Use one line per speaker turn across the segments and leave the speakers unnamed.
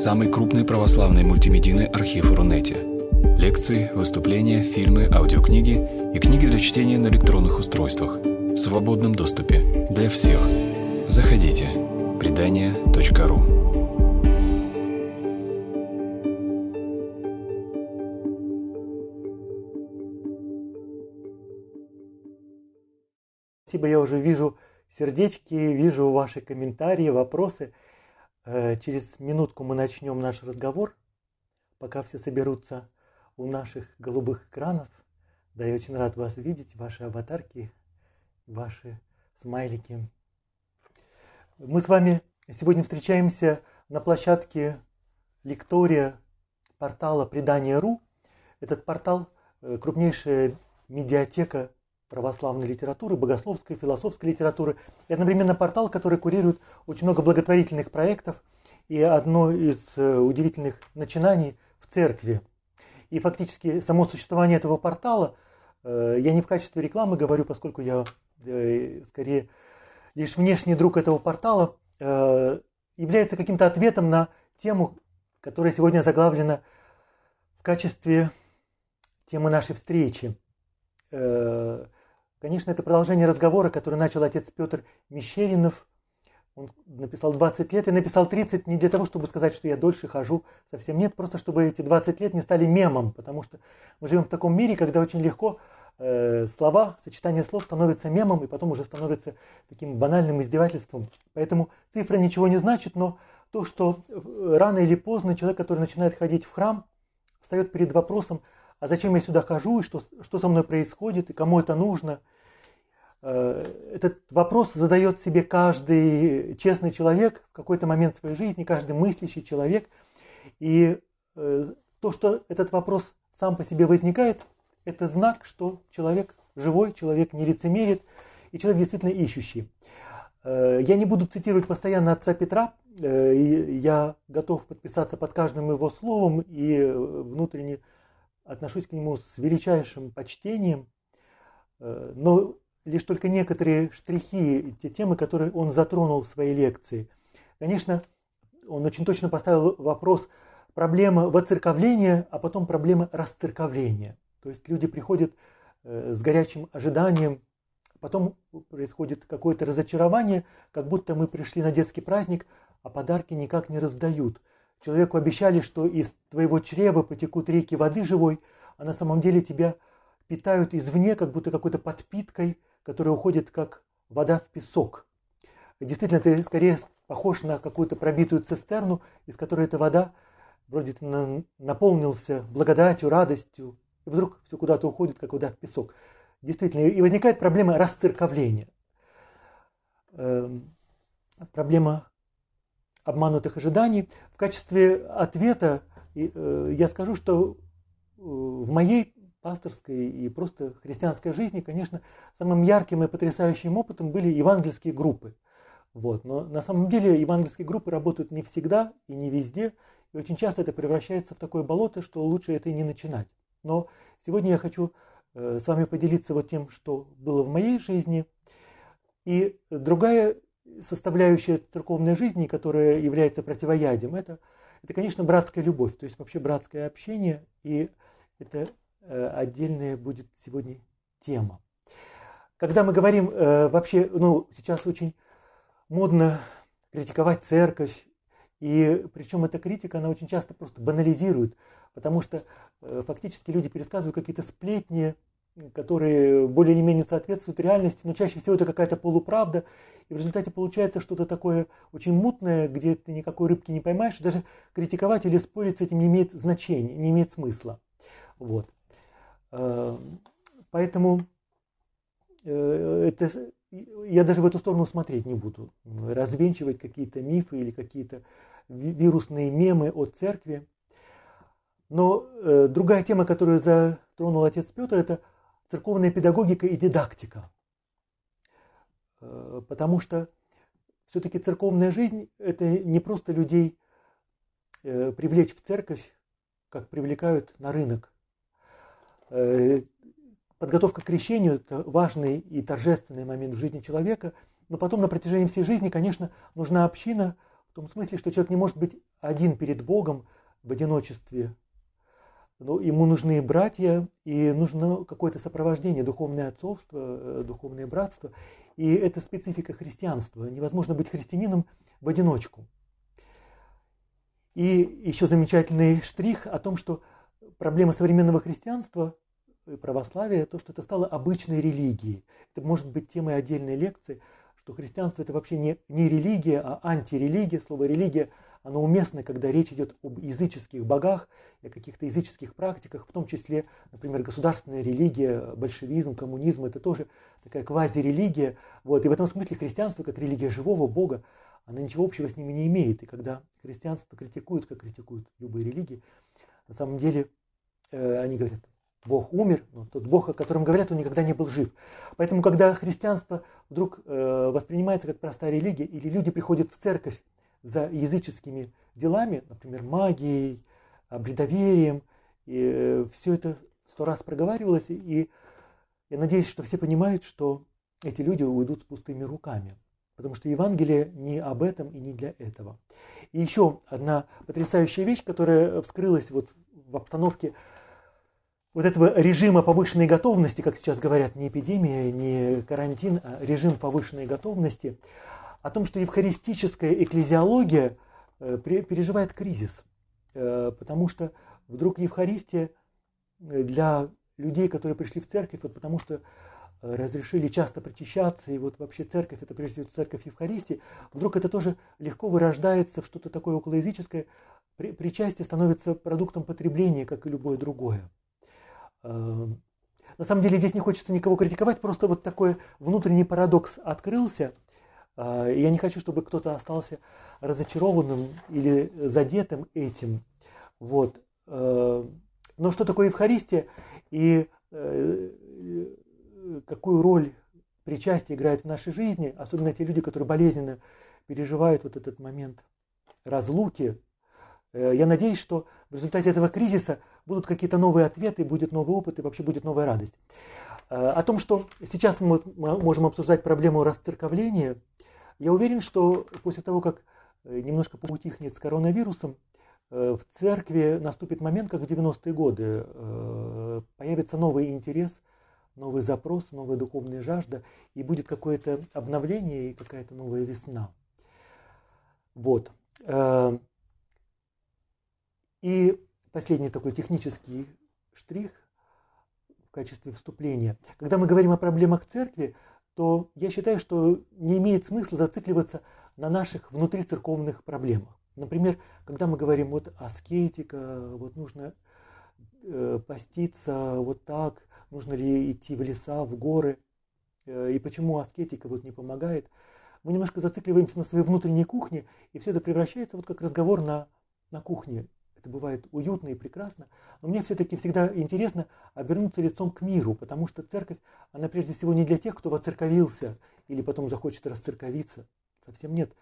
самый крупный православный мультимедийный архив Рунете. Лекции, выступления, фильмы, аудиокниги и книги для чтения на электронных устройствах в свободном доступе для всех. Заходите. Предания.ру
Спасибо, я уже вижу сердечки, вижу ваши комментарии, вопросы. Э, через минутку мы начнем наш разговор, пока все соберутся у наших голубых экранов. Да, я очень рад вас видеть, ваши аватарки, ваши смайлики. Мы с вами сегодня встречаемся на площадке лектория портала Предания.ру. Этот портал э, – крупнейшая медиатека православной литературы, богословской, философской литературы. И одновременно портал, который курирует очень много благотворительных проектов и одно из э, удивительных начинаний в церкви. И фактически само существование этого портала, э, я не в качестве рекламы говорю, поскольку я э, скорее лишь внешний друг этого портала, является каким-то ответом на тему, которая сегодня заглавлена в качестве темы нашей встречи. Конечно, это продолжение разговора, который начал отец Петр Мещеринов. Он написал 20 лет и написал 30 не для того, чтобы сказать, что я дольше хожу, совсем нет, просто чтобы эти 20 лет не стали мемом, потому что мы живем в таком мире, когда очень легко э, слова, сочетание слов становится мемом и потом уже становится таким банальным издевательством. Поэтому цифра ничего не значит, но то, что э, рано или поздно человек, который начинает ходить в храм, встает перед вопросом, а зачем я сюда хожу, и что, что со мной происходит, и кому это нужно. Э, этот вопрос задает себе каждый честный человек в какой-то момент своей жизни, каждый мыслящий человек. И э, то, что этот вопрос сам по себе возникает, это знак, что человек живой, человек не лицемерит, и человек действительно ищущий. Э, я не буду цитировать постоянно отца Петра, я готов подписаться под каждым его словом и внутренне отношусь к нему с величайшим почтением, э, но лишь только некоторые штрихи, те темы, которые он затронул в своей лекции. Конечно, он очень точно поставил вопрос проблема воцерковления, а потом проблема расцерковления. То есть люди приходят э, с горячим ожиданием, потом происходит какое-то разочарование, как будто мы пришли на детский праздник, а подарки никак не раздают. Человеку обещали, что из твоего чрева потекут реки воды живой, а на самом деле тебя питают извне, как будто какой-то подпиткой, которая уходит как вода в песок. Действительно, ты скорее похож на какую-то пробитую цистерну, из которой эта вода вроде ты наполнился благодатью, радостью, и вдруг все куда-то уходит, как вода в песок. Действительно, и возникает проблема расцерковления. Эм, проблема обманутых ожиданий. В качестве ответа э, я скажу, что э, в моей пасторской и просто христианской жизни, конечно, самым ярким и потрясающим опытом были евангельские группы. Вот. Но на самом деле евангельские группы работают не всегда и не везде, и очень часто это превращается в такое болото, что лучше это и не начинать. Но сегодня я хочу э, с вами поделиться вот тем, что было в моей жизни. И другая составляющая церковной жизни, которая является противоядием, это, это, конечно, братская любовь, то есть вообще братское общение, и это э, отдельная будет сегодня тема. Когда мы говорим э, вообще, ну, сейчас очень модно критиковать церковь, и причем эта критика, она очень часто просто банализирует, потому что э, фактически люди пересказывают какие-то сплетни, которые более или менее соответствуют реальности, но чаще всего это какая-то полуправда, и в результате получается что-то такое очень мутное, где ты никакой рыбки не поймаешь, даже критиковать или спорить с этим не имеет значения, не имеет смысла. Вот. Э, поэтому э, это, я даже в эту сторону смотреть не буду, развенчивать какие-то мифы или какие-то вирусные мемы о церкви. Но э, другая тема, которую затронул отец Петр, это церковная педагогика и дидактика. Э, потому что все-таки церковная жизнь – это не просто людей э, привлечь в церковь, как привлекают на рынок. Э, подготовка к крещению – это важный и торжественный момент в жизни человека, но потом на протяжении всей жизни, конечно, нужна община, в том смысле, что человек не может быть один перед Богом в одиночестве. Но ему нужны братья, и нужно какое-то сопровождение, духовное отцовство, э, духовное братство. И это специфика христианства. Невозможно быть христианином в одиночку. И еще замечательный штрих о том, что проблема современного христианства и православия, то, что это стало обычной религией. Это может быть темой отдельной лекции, что христианство это вообще не, не религия, а антирелигия. Слово религия, оно уместно, когда речь идет об языческих богах и о каких-то языческих практиках, в том числе, например, государственная религия, большевизм, коммунизм, это тоже такая квазирелигия. Вот. И в этом смысле христианство, как религия живого Бога, она ничего общего с ними не имеет. И когда христианство критикуют, как критикуют любые религии, на самом деле э, они говорят, Бог умер, но тот Бог, о котором говорят, он никогда не был жив. Поэтому, когда христианство вдруг э, воспринимается как простая религия, или люди приходят в церковь за языческими делами, например, магией, бредоверием, и э, все это сто раз проговаривалось, и я надеюсь, что все понимают, что эти люди уйдут с пустыми руками. Потому что Евангелие не об этом и не для этого. И еще одна потрясающая вещь, которая вскрылась вот в обстановке вот этого режима повышенной готовности, как сейчас говорят, не эпидемия, не карантин, а режим повышенной готовности, о том, что евхаристическая экклезиология э, переживает кризис. Э, потому что вдруг Евхаристия э, для людей, которые пришли в церковь, вот потому что разрешили часто причащаться, и вот вообще церковь, это прежде всего церковь Евхаристии, вдруг это тоже легко вырождается в что-то такое околоязыческое, причастие становится продуктом потребления, как и любое другое. На самом деле здесь не хочется никого критиковать, просто вот такой внутренний парадокс открылся. А, я не хочу, чтобы кто-то остался разочарованным или задетым этим. Вот. Эм, но что такое Евхаристия и э, какую роль причастие играет в нашей жизни, особенно те люди, которые болезненно переживают вот этот момент разлуки. Э, я надеюсь, что в результате этого кризиса будут какие-то новые ответы, будет новый опыт и вообще будет новая радость. Э, о том, что сейчас мы можем обсуждать проблему расцерковления, я уверен, что после того, как э, немножко поутихнет с коронавирусом, в церкви наступит момент, как в 90-е годы, появится новый интерес новый запрос, новая духовная жажда, и будет какое-то обновление и какая-то новая весна. Вот. Э, и последний такой технический штрих в качестве вступления. Когда мы говорим о проблемах церкви, то я считаю, что не имеет смысла зацикливаться на наших внутрицерковных проблемах. Например, когда мы говорим вот аскетика, вот нужно э, поститься вот так, нужно ли идти в леса, в горы, э, и почему аскетика вот не помогает. Мы немножко зацикливаемся на своей внутренней кухне, и все это превращается вот как разговор на, на кухне. Это бывает уютно и прекрасно, но мне все-таки всегда интересно обернуться лицом к миру, потому что церковь, она прежде всего не для тех, кто воцерковился или потом захочет расцерковиться. Совсем нет.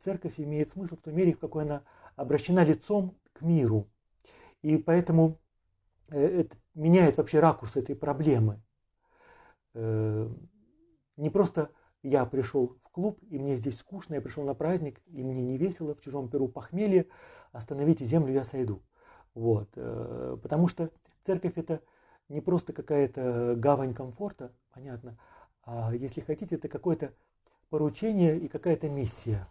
Церковь имеет смысл в той мере, в какой она обращена лицом к миру. И поэтому Э, это меняет вообще ракурс этой проблемы. Э, не просто я пришел клуб, и мне здесь скучно, я пришел на праздник, и мне не весело, в чужом перу похмелье, остановите землю, я сойду. Вот. Э, потому что церковь это не просто какая-то гавань комфорта, понятно, а если хотите, это какое-то поручение и какая-то миссия.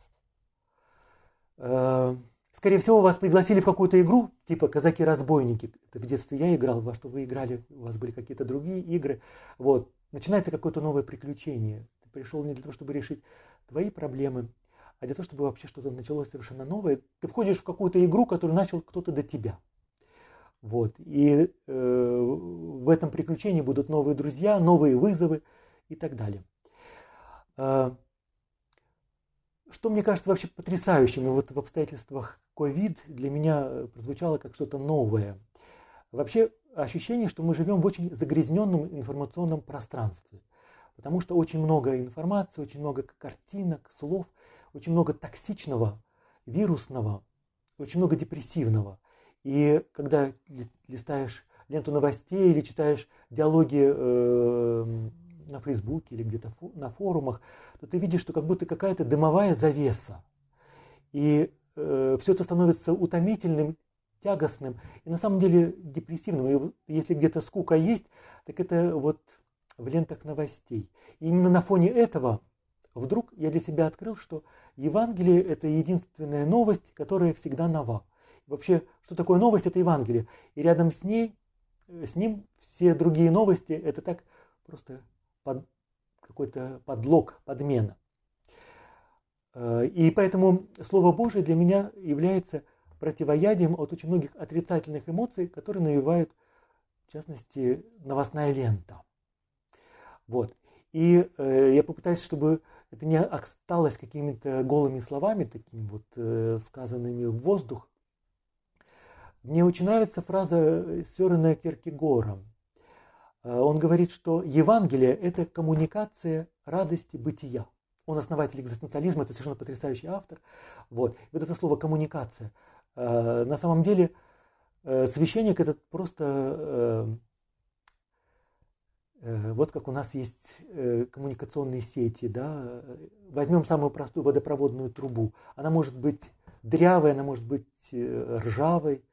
Скорее всего, вас пригласили в какую-то игру, типа «Казаки-разбойники». Это в детстве я играл, во что вы играли, у вас были какие-то другие игры. Вот. Начинается какое-то новое приключение. Пришел не для того, чтобы решить твои проблемы, а для того, чтобы вообще что-то началось совершенно новое. Ты входишь в какую-то игру, которую начал кто-то до тебя. Вот. И э, в этом приключении будут новые друзья, новые вызовы и так далее. Э, что мне кажется вообще потрясающим, и вот в обстоятельствах ковид для меня прозвучало как что-то новое. Вообще ощущение, что мы живем в очень загрязненном информационном пространстве, потому что очень много информации, очень много картинок, слов, очень много токсичного, вирусного, очень много депрессивного. И когда листаешь ленту новостей или читаешь диалоги э, на Фейсбуке или где-то на форумах, то ты видишь, что как будто какая-то дымовая завеса. И э, все это становится утомительным, тягостным и на самом деле депрессивным. И если где-то скука есть, так это вот в лентах новостей. И именно на фоне этого вдруг я для себя открыл, что Евангелие – это единственная новость, которая всегда нова. И вообще, что такое новость? Это Евангелие. И рядом с ней, э, с ним все другие новости – это так просто под, какой-то подлог, подмена. Э, и поэтому Слово Божие для меня является противоядием от очень многих отрицательных эмоций, которые навевают, в частности, новостная лента. Вот. И э, я попытаюсь, чтобы это не осталось какими-то голыми словами, такими вот э, сказанными в воздух. Мне очень нравится фраза Сёрена Киркегора. Э, он говорит, что Евангелие – это коммуникация радости бытия. Он основатель экзистенциализма, это совершенно потрясающий автор. Вот. Вот это слово «коммуникация». Э, на самом деле э, священник – это просто вот как у нас есть коммуникационные сети, да, возьмем самую простую водопроводную трубу. Она может быть дрявой, она может быть ржавой,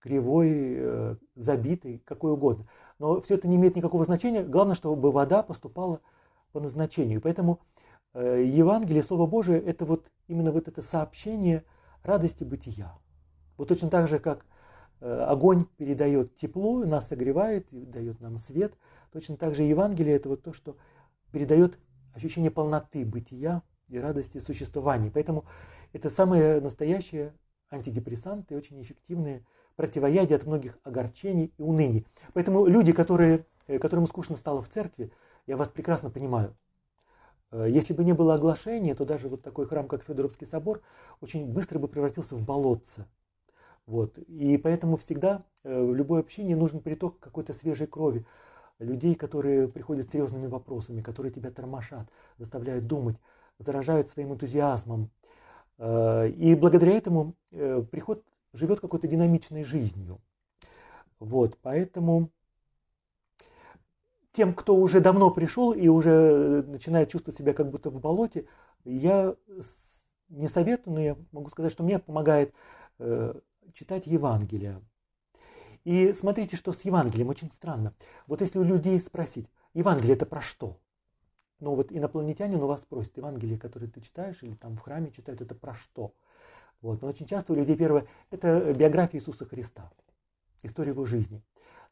кривой, забитой, какой угодно но все это не имеет никакого значения. Главное, чтобы вода поступала по назначению. Поэтому э, Евангелие, Слово Божие, это вот именно вот это сообщение радости бытия. Вот точно так же, как э, огонь передает тепло, нас согревает, дает нам свет, точно так же Евангелие это вот то, что передает ощущение полноты бытия и радости существования. Поэтому это самые настоящие антидепрессанты, очень эффективные противоядие от многих огорчений и уныний. Поэтому люди, которые, э, которым скучно стало в церкви, я вас прекрасно понимаю. Э, если бы не было оглашения, то даже вот такой храм, как Федоровский собор, очень быстро бы превратился в болотце. Вот. И поэтому всегда э, в любое общение нужен приток какой-то свежей крови. Людей, которые приходят с серьезными вопросами, которые тебя тормошат, заставляют думать, заражают своим энтузиазмом. И благодаря этому приход живет какой-то динамичной жизнью. Вот, поэтому тем, кто уже давно пришел и уже начинает чувствовать себя как будто в болоте, я не советую, но я могу сказать, что мне помогает э, читать Евангелие. И смотрите, что с Евангелием очень странно. Вот если у людей спросить, Евангелие это про что? Ну вот инопланетянин у вас спросит, Евангелие, которое ты читаешь или там в храме читают, это про что? Вот. Но очень часто у людей первое – это биография Иисуса Христа, история его жизни.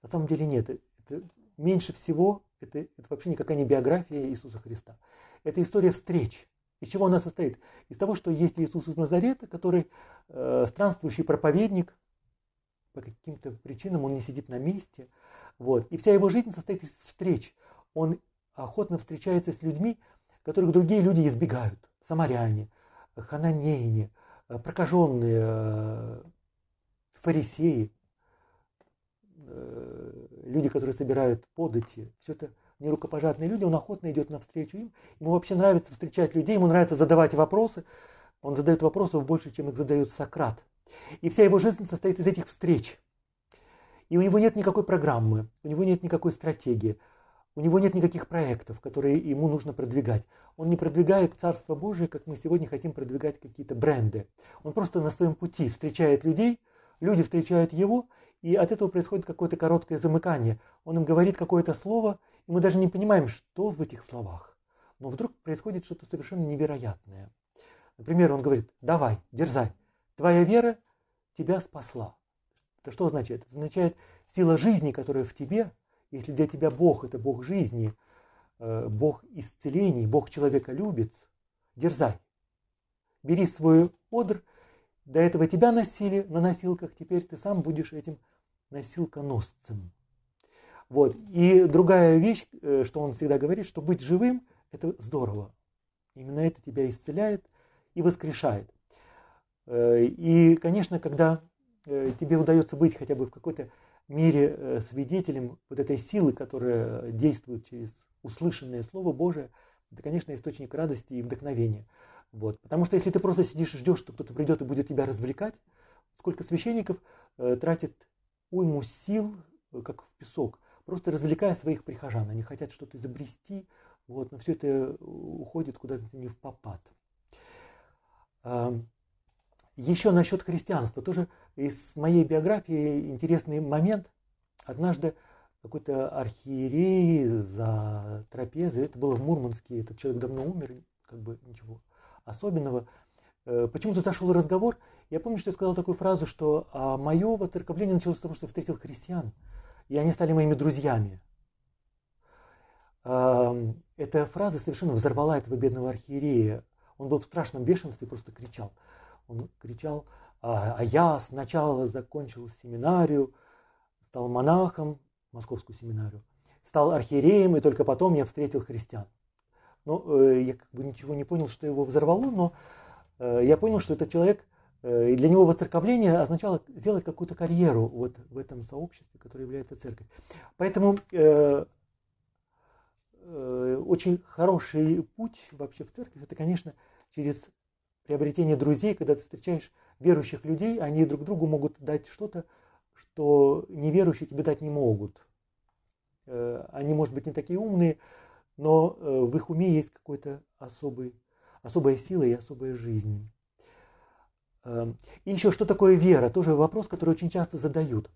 На самом деле нет. Это меньше всего, это, это вообще никакая не биография Иисуса Христа. Это история встреч. Из чего она состоит? Из того, что есть Иисус из Назарета, который э, странствующий проповедник, по каким-то причинам он не сидит на месте. Вот. И вся его жизнь состоит из встреч. Он охотно встречается с людьми, которых другие люди избегают. Самаряне, хананеяне, Э, прокаженные э, фарисеи, э, люди, которые собирают подати, все это нерукопожатные люди, он охотно идет навстречу им. Ему вообще нравится встречать людей, ему нравится задавать вопросы. Он задает вопросов больше, чем их задает Сократ. И вся его жизнь состоит из этих встреч. И у него нет никакой программы, у него нет никакой стратегии. У него нет никаких проектов, которые ему нужно продвигать. Он не продвигает Царство Божие, как мы сегодня хотим продвигать какие-то бренды. Он просто на своем пути встречает людей, люди встречают его, и от этого происходит какое-то короткое замыкание. Он им говорит какое-то слово, и мы даже не понимаем, что в этих словах. Но вдруг происходит что-то совершенно невероятное. Например, он говорит, давай, дерзай, твоя вера тебя спасла. Это что означает? Это означает сила жизни, которая в тебе, если для тебя Бог – это Бог жизни, э, Бог исцелений, Бог человека любит, дерзай. Бери свой одр, до этого тебя носили на носилках, теперь ты сам будешь этим носилконосцем. Вот. И другая вещь, э, что он всегда говорит, что быть живым – это здорово. Именно это тебя исцеляет и воскрешает. Э, и, конечно, когда тебе удается быть хотя бы в какой-то мире э, свидетелем вот этой силы, которая действует через услышанное Слово Божие, это, конечно, источник радости и вдохновения. Вот. Потому что если ты просто сидишь и ждешь, что кто-то придет и будет тебя развлекать, сколько священников э, тратит уйму сил, э, как в песок, просто развлекая своих прихожан. Они хотят что-то изобрести, вот, но все это уходит куда-то не в попад. Еще насчет христианства. Тоже из моей биографии интересный момент. Однажды какой-то архиерей за трапезой, это было в Мурманске, этот человек давно умер, как бы ничего особенного. Э, почему-то зашел разговор, я помню, что я сказал такую фразу, что а мое воцерковление началось с того, что я встретил христиан, и они стали моими друзьями. Эта фраза совершенно взорвала этого бедного архиерея. Он был в страшном бешенстве, просто кричал. Он кричал, а, а я сначала закончил семинарию, стал монахом, московскую семинарию, стал архиереем, и только потом я встретил христиан. Ну, э, я как бы ничего не понял, что его взорвало, но э, я понял, что этот человек, э, для него воцерковление означало сделать какую-то карьеру вот в этом сообществе, которое является церковь. Поэтому очень хороший путь вообще в церковь, это, конечно, через приобретение друзей, когда ты встречаешь верующих людей, они друг другу могут дать что-то, что неверующие тебе дать не могут. Они, может быть, не такие умные, но э, в их уме есть какой-то особый, особая сила и особая жизнь. Эм, и еще, что такое вера? Тоже вопрос, который очень часто задают.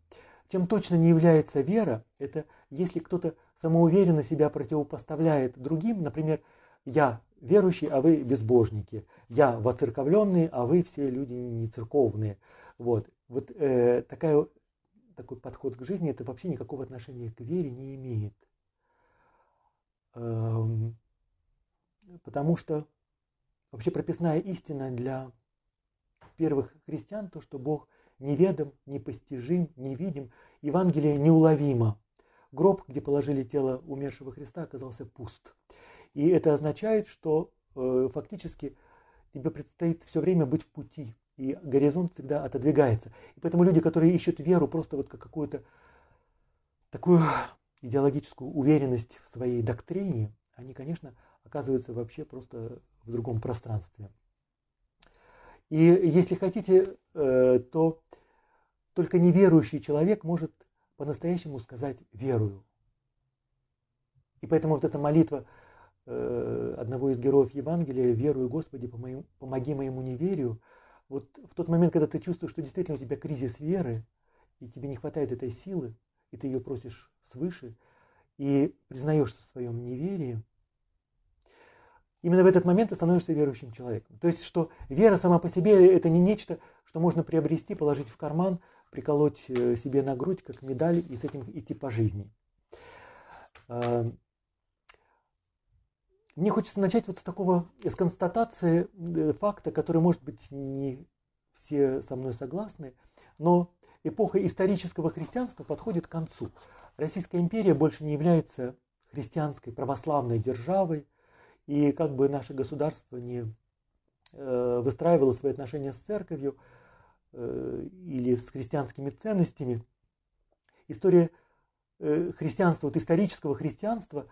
Чем точно не является вера, это если кто-то самоуверенно себя противопоставляет другим, например, я верующий, а вы безбожники, я воцерковленный, а вы все люди не церковные. Вот, вот э, такая такой подход к жизни, это вообще никакого отношения к вере не имеет. Эм, потому что вообще прописная истина для первых христиан, то, что Бог неведом, непостижим, невидим, Евангелие неуловимо. Гроб, где положили тело умершего Христа, оказался пуст. И это означает, что э, фактически тебе предстоит все время быть в пути, и горизонт всегда отодвигается. И поэтому люди, которые ищут веру просто вот как какую-то такую идеологическую уверенность в своей доктрине, они, конечно, оказываются вообще просто в другом пространстве. И если хотите, э, то только неверующий человек может по-настоящему сказать «верую». И поэтому вот эта молитва э, одного из героев Евангелия «Верую, Господи, помоги моему неверию», вот в тот момент, когда ты чувствуешь, что действительно у тебя кризис веры, и тебе не хватает этой силы, и ты ее просишь свыше, и признаешься в своем неверии, именно в этот момент ты становишься верующим человеком. То есть, что вера сама по себе это не нечто, что можно приобрести, положить в карман, приколоть э, себе на грудь, как медаль, и с этим идти по жизни. А, мне хочется начать вот с такого, с констатации э, факта, который, может быть, не все со мной согласны, но эпоха исторического христианства подходит к концу. Российская империя больше не является христианской православной державой, и как бы наше государство не э, выстраивало свои отношения с церковью э, или с христианскими ценностями, история христианства, вот исторического христианства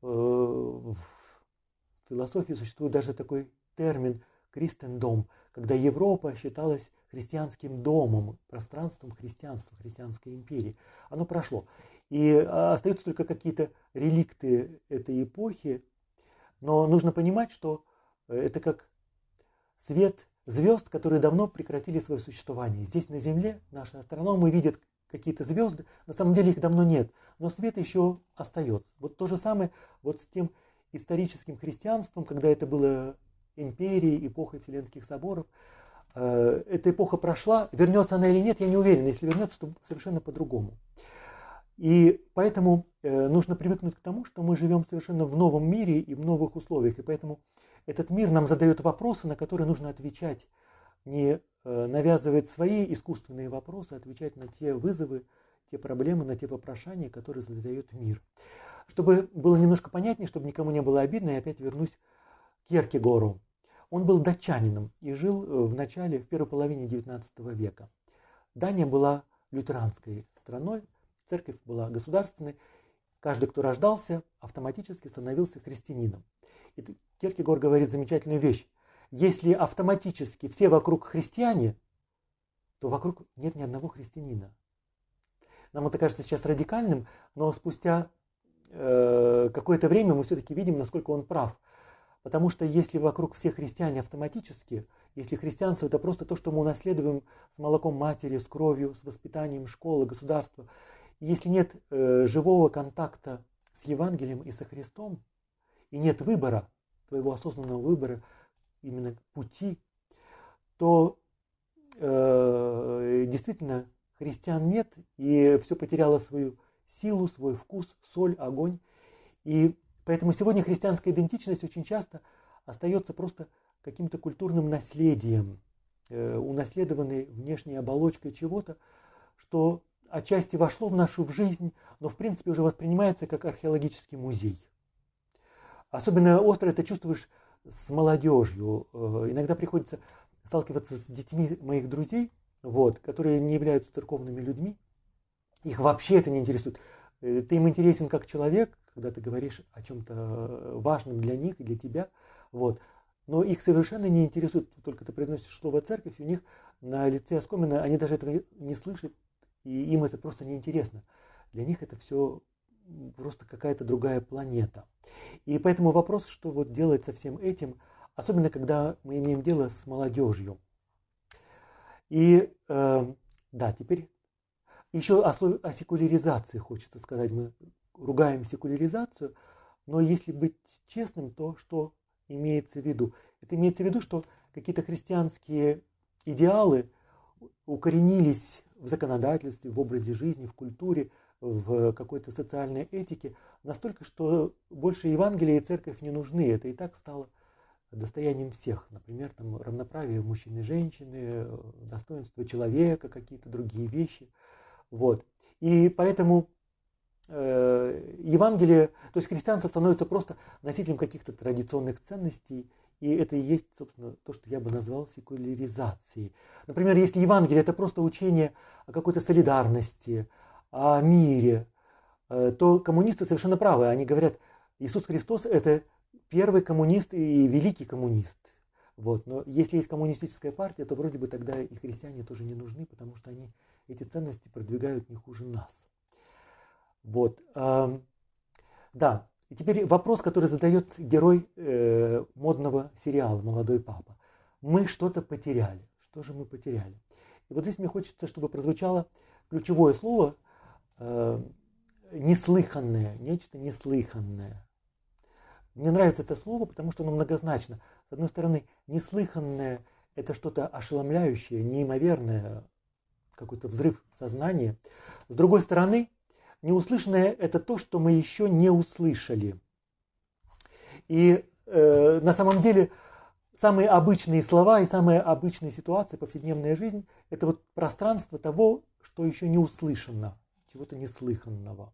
в философии существует даже такой термин «кристендом», когда Европа считалась христианским домом, пространством христианства, христианской империи. Оно прошло. И а, остаются только какие-то реликты этой эпохи, но нужно понимать, что э, это как свет звезд, которые давно прекратили свое существование. Здесь на Земле наши астрономы видят какие-то звезды, на самом деле их давно нет, но свет еще остается. Вот то же самое вот с тем историческим христианством, когда это было империей, эпохой Вселенских соборов. Э, эта эпоха прошла, вернется она или нет, я не уверен. Если вернется, то совершенно по-другому. И поэтому э, нужно привыкнуть к тому, что мы живем совершенно в новом мире и в новых условиях. И поэтому этот мир нам задает вопросы, на которые нужно отвечать. Не э, навязывать свои искусственные вопросы, а отвечать на те вызовы, те проблемы, на те вопрошания, которые задает мир. Чтобы было немножко понятнее, чтобы никому не было обидно, я опять вернусь к Еркегору. Он был датчанином и жил э, в начале, в первой половине XIX века. Дания была лютеранской страной, церковь была государственной. Каждый, кто рождался, автоматически становился христианином. И Киркегор говорит замечательную вещь. Если автоматически все вокруг христиане, то вокруг нет ни одного христианина. Нам это кажется сейчас радикальным, но спустя Э, какое-то время мы все-таки видим, насколько он прав. Потому что если вокруг все христиане автоматически, если христианство это просто то, что мы унаследуем с молоком матери, с кровью, с воспитанием школы, государства, если нет э, живого контакта с Евангелием и со Христом, и нет выбора, твоего осознанного выбора, именно пути, то э, действительно христиан нет, и все потеряло свою силу, свой вкус, соль, огонь. И поэтому сегодня христианская идентичность очень часто остается просто каким-то культурным наследием, э, унаследованной внешней оболочкой чего-то, что отчасти вошло в нашу в жизнь, но в принципе уже воспринимается как археологический музей. Особенно остро это чувствуешь с молодежью. Э, иногда приходится сталкиваться с детьми моих друзей, вот, которые не являются церковными людьми. Их вообще это не интересует. Э, ты им интересен как человек, когда ты говоришь о чем-то важном для них и для тебя. Вот. Но их совершенно не интересует, только ты произносишь слово церковь, у них на лице оскомина, они даже этого не слышат, и им это просто неинтересно. Для них это все просто какая-то другая планета. И поэтому вопрос, что вот делать со всем этим, особенно когда мы имеем дело с молодежью. И э, да, теперь еще о, о секуляризации хочется сказать. Мы ругаем секуляризацию, но если быть честным, то что имеется в виду? Это имеется в виду, что какие-то христианские идеалы укоренились в законодательстве, в образе жизни, в культуре, в какой-то социальной этике, настолько, что больше Евангелия и церковь не нужны. Это и так стало достоянием всех. Например, там, равноправие мужчины и женщины, достоинство человека, какие-то другие вещи. Вот. И поэтому Евангелие, то есть христианство становится просто носителем каких-то традиционных ценностей, и это и есть, собственно, то, что я бы назвал секуляризацией. Например, если Евангелие это просто учение о какой-то солидарности, о мире, э, то коммунисты совершенно правы. Они говорят, Иисус Христос это первый коммунист и великий коммунист. Вот. Но если есть коммунистическая партия, то вроде бы тогда и христиане тоже не нужны, потому что они эти ценности продвигают не хуже нас. Вот. Да, и теперь вопрос, который задает герой э, модного сериала «Молодой папа». Мы что-то потеряли. Что же мы потеряли? И вот здесь мне хочется, чтобы прозвучало ключевое слово «неслыханное», нечто неслыханное. Мне нравится это слово, потому что оно многозначно. С одной стороны, неслыханное – это что-то ошеломляющее, неимоверное, какой-то взрыв сознания. С другой стороны, Неуслышанное – это то, что мы еще не услышали. И э, на самом деле самые обычные слова и самые обычные ситуации, повседневная жизнь – это вот пространство того, что еще не услышано, чего-то неслыханного.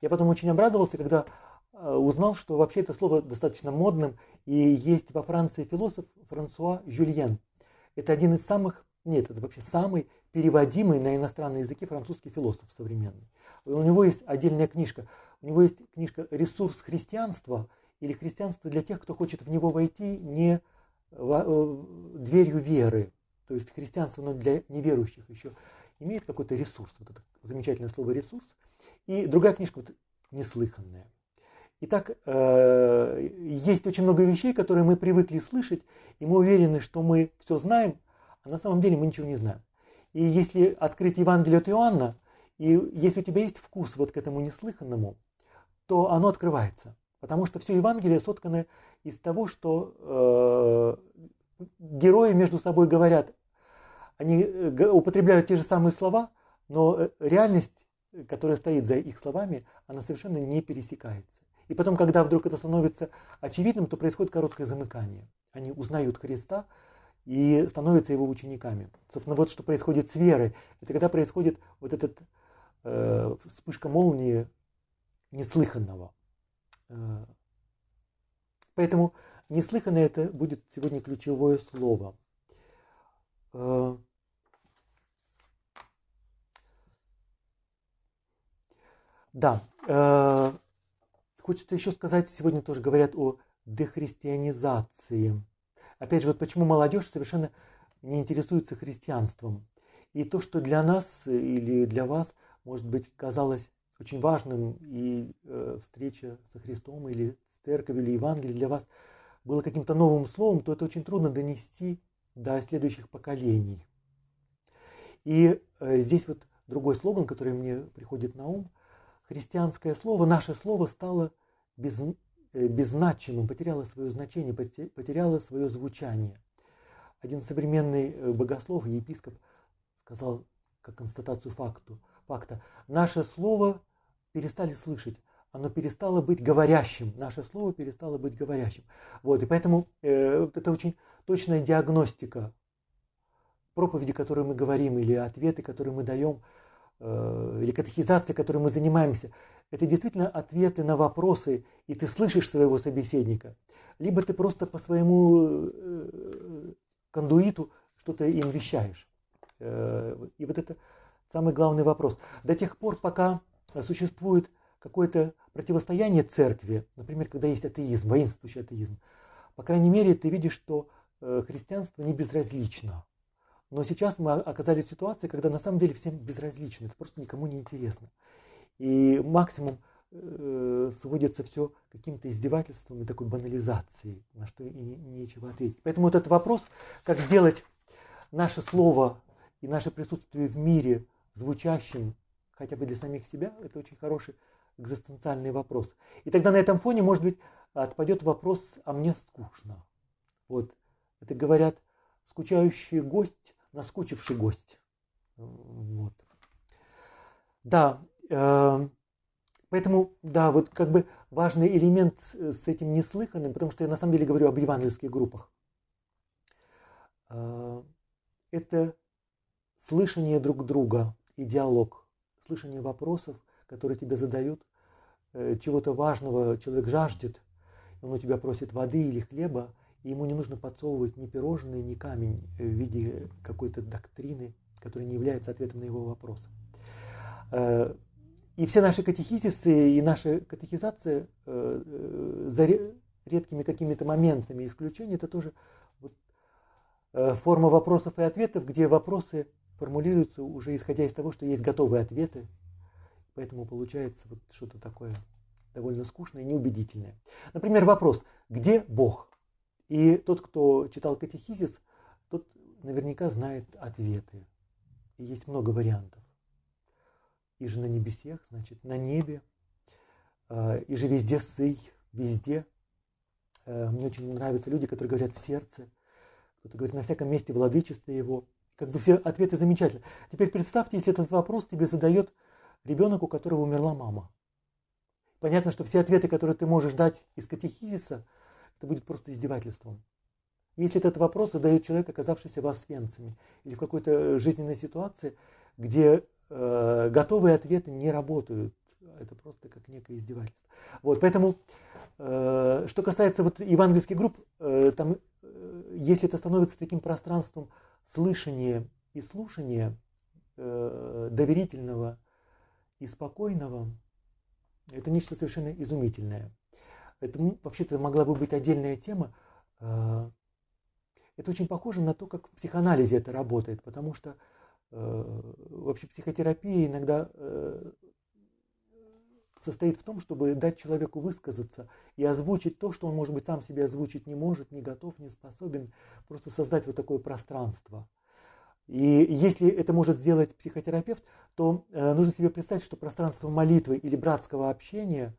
Я потом очень обрадовался, когда э, узнал, что вообще это слово достаточно модным, и есть во Франции философ Франсуа Жюльен. Это один из самых, нет, это вообще самый переводимый на иностранные языки французский философ современный. У него есть отдельная книжка. У него есть книжка «Ресурс христианства» или «Христианство для тех, кто хочет в него войти не э, дверью веры». То есть христианство, но для неверующих еще имеет какой-то ресурс. Вот это замечательное слово «ресурс». И другая книжка вот, неслыханная. Итак, э, есть очень много вещей, которые мы привыкли слышать, и мы уверены, что мы все знаем, а на самом деле мы ничего не знаем. И если открыть Евангелие от Иоанна, и если у тебя есть вкус вот к этому неслыханному, то оно открывается. Потому что все Евангелие соткано из того, что э, герои между собой говорят, они э, употребляют те же самые слова, но э, реальность, которая стоит за их словами, она совершенно не пересекается. И потом, когда вдруг это становится очевидным, то происходит короткое замыкание. Они узнают Христа и становятся его учениками. Собственно, вот что происходит с верой. Это когда происходит вот этот э, вспышка молнии неслыханного. Э, поэтому неслыханное это будет сегодня ключевое слово. Э, да, хочется еще сказать, сегодня тоже говорят о дехристианизации. Опять же, вот почему молодежь совершенно не интересуется христианством. И то, что для нас или для вас может быть, казалось очень важным, и э, встреча со Христом или с церковью, или Евангелием для вас было каким-то новым словом, то это очень трудно донести до следующих поколений. И э, здесь вот другой слоган, который мне приходит на ум. Христианское слово, наше слово стало без, э, беззначимым, потеряло свое значение, потеряло свое звучание. Один современный э, богослов и епископ сказал, как констатацию факту, факта, наше слово перестали слышать, оно перестало быть говорящим, наше слово перестало быть говорящим. Вот, и поэтому э, это очень точная диагностика проповеди, которые мы говорим, или ответы, которые мы даем, э, или катехизация, которой мы занимаемся. Это действительно ответы на вопросы, и ты слышишь своего собеседника. Либо ты просто по своему э, кондуиту что-то им вещаешь. Э, и вот это самый главный вопрос. До тех пор, пока существует какое-то противостояние церкви, например, когда есть атеизм, воинствующий атеизм, по крайней мере, ты видишь, что э, христианство не безразлично. Но сейчас мы оказались в ситуации, когда на самом деле всем безразлично, это просто никому не интересно. И максимум Э, сводится все каким-то издевательством и такой банализацией, на что и не, нечего ответить. Поэтому этот вопрос, как сделать наше слово и наше присутствие в мире звучащим хотя бы для самих себя, это очень хороший экзистенциальный вопрос. И тогда на этом фоне, может быть, отпадет вопрос «а мне скучно». Вот, это говорят скучающий гость, наскучивший гость. Вот. Да, э, Поэтому, да, вот как бы важный элемент с этим неслыханным, потому что я на самом деле говорю об евангельских группах. А, это слышание друг друга и диалог, слышание вопросов, которые тебе задают, э, чего-то важного человек жаждет, он у тебя просит воды или хлеба, и ему не нужно подсовывать ни пирожные, ни камень в виде какой-то доктрины, которая не является ответом на его вопрос. Э, и все наши катехизисы и наша катехизация э, за редкими какими-то моментами исключения, это тоже вот, форма вопросов и ответов, где вопросы формулируются уже исходя из того, что есть готовые ответы. Поэтому получается вот что-то такое довольно скучное и неубедительное. Например, вопрос, где Бог? И тот, кто читал катехизис, тот наверняка знает ответы. И есть много вариантов и же на небесех, значит, на небе, а, и же везде сый, везде. Э, мне очень нравятся люди, которые говорят в сердце, кто-то говорит на всяком месте владычестве его. Как бы все ответы замечательны. Теперь представьте, если этот вопрос тебе задает ребенок, у которого умерла мама. Понятно, что все ответы, которые ты можешь дать из катехизиса, это будет просто издевательством. Если этот вопрос задает человек, оказавшийся в Освенциме или в какой-то жизненной ситуации, где э, готовые ответы не работают. Это просто как некое издевательство. Вот, поэтому, э, что касается вот евангельских групп, э, там, э, если это становится таким пространством слышания и слушания, э, доверительного и спокойного, это нечто совершенно изумительное. Это вообще-то могла бы быть отдельная тема. Э, это очень похоже на то, как в психоанализе это работает, потому что Э, вообще психотерапия иногда состоит в том, чтобы дать человеку высказаться и озвучить то, что он, может быть, сам себе озвучить не может, не готов, не способен, просто создать вот такое пространство. И если это может сделать психотерапевт, то э, нужно себе представить, что пространство молитвы или братского общения,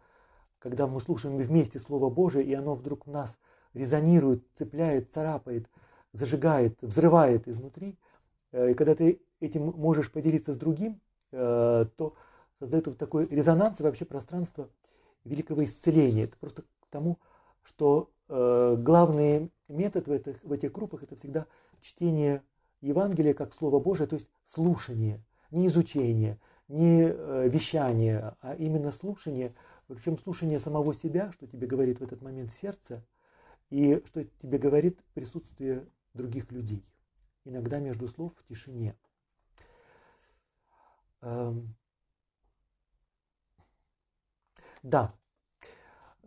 когда мы слушаем вместе Слово Божие, и оно вдруг в нас резонирует, цепляет, царапает, зажигает, взрывает изнутри, и когда ты этим можешь поделиться с другим, э, то создает вот такой резонанс и вообще пространство великого исцеления. Это просто к тому, что э, главный метод в этих, в этих группах это всегда чтение Евангелия как Слово Божие, то есть слушание, не изучение, не э, вещание, а именно слушание, причем слушание самого себя, что тебе говорит в этот момент сердце, и что тебе говорит присутствие других людей. Иногда между слов в тишине. Эм, да.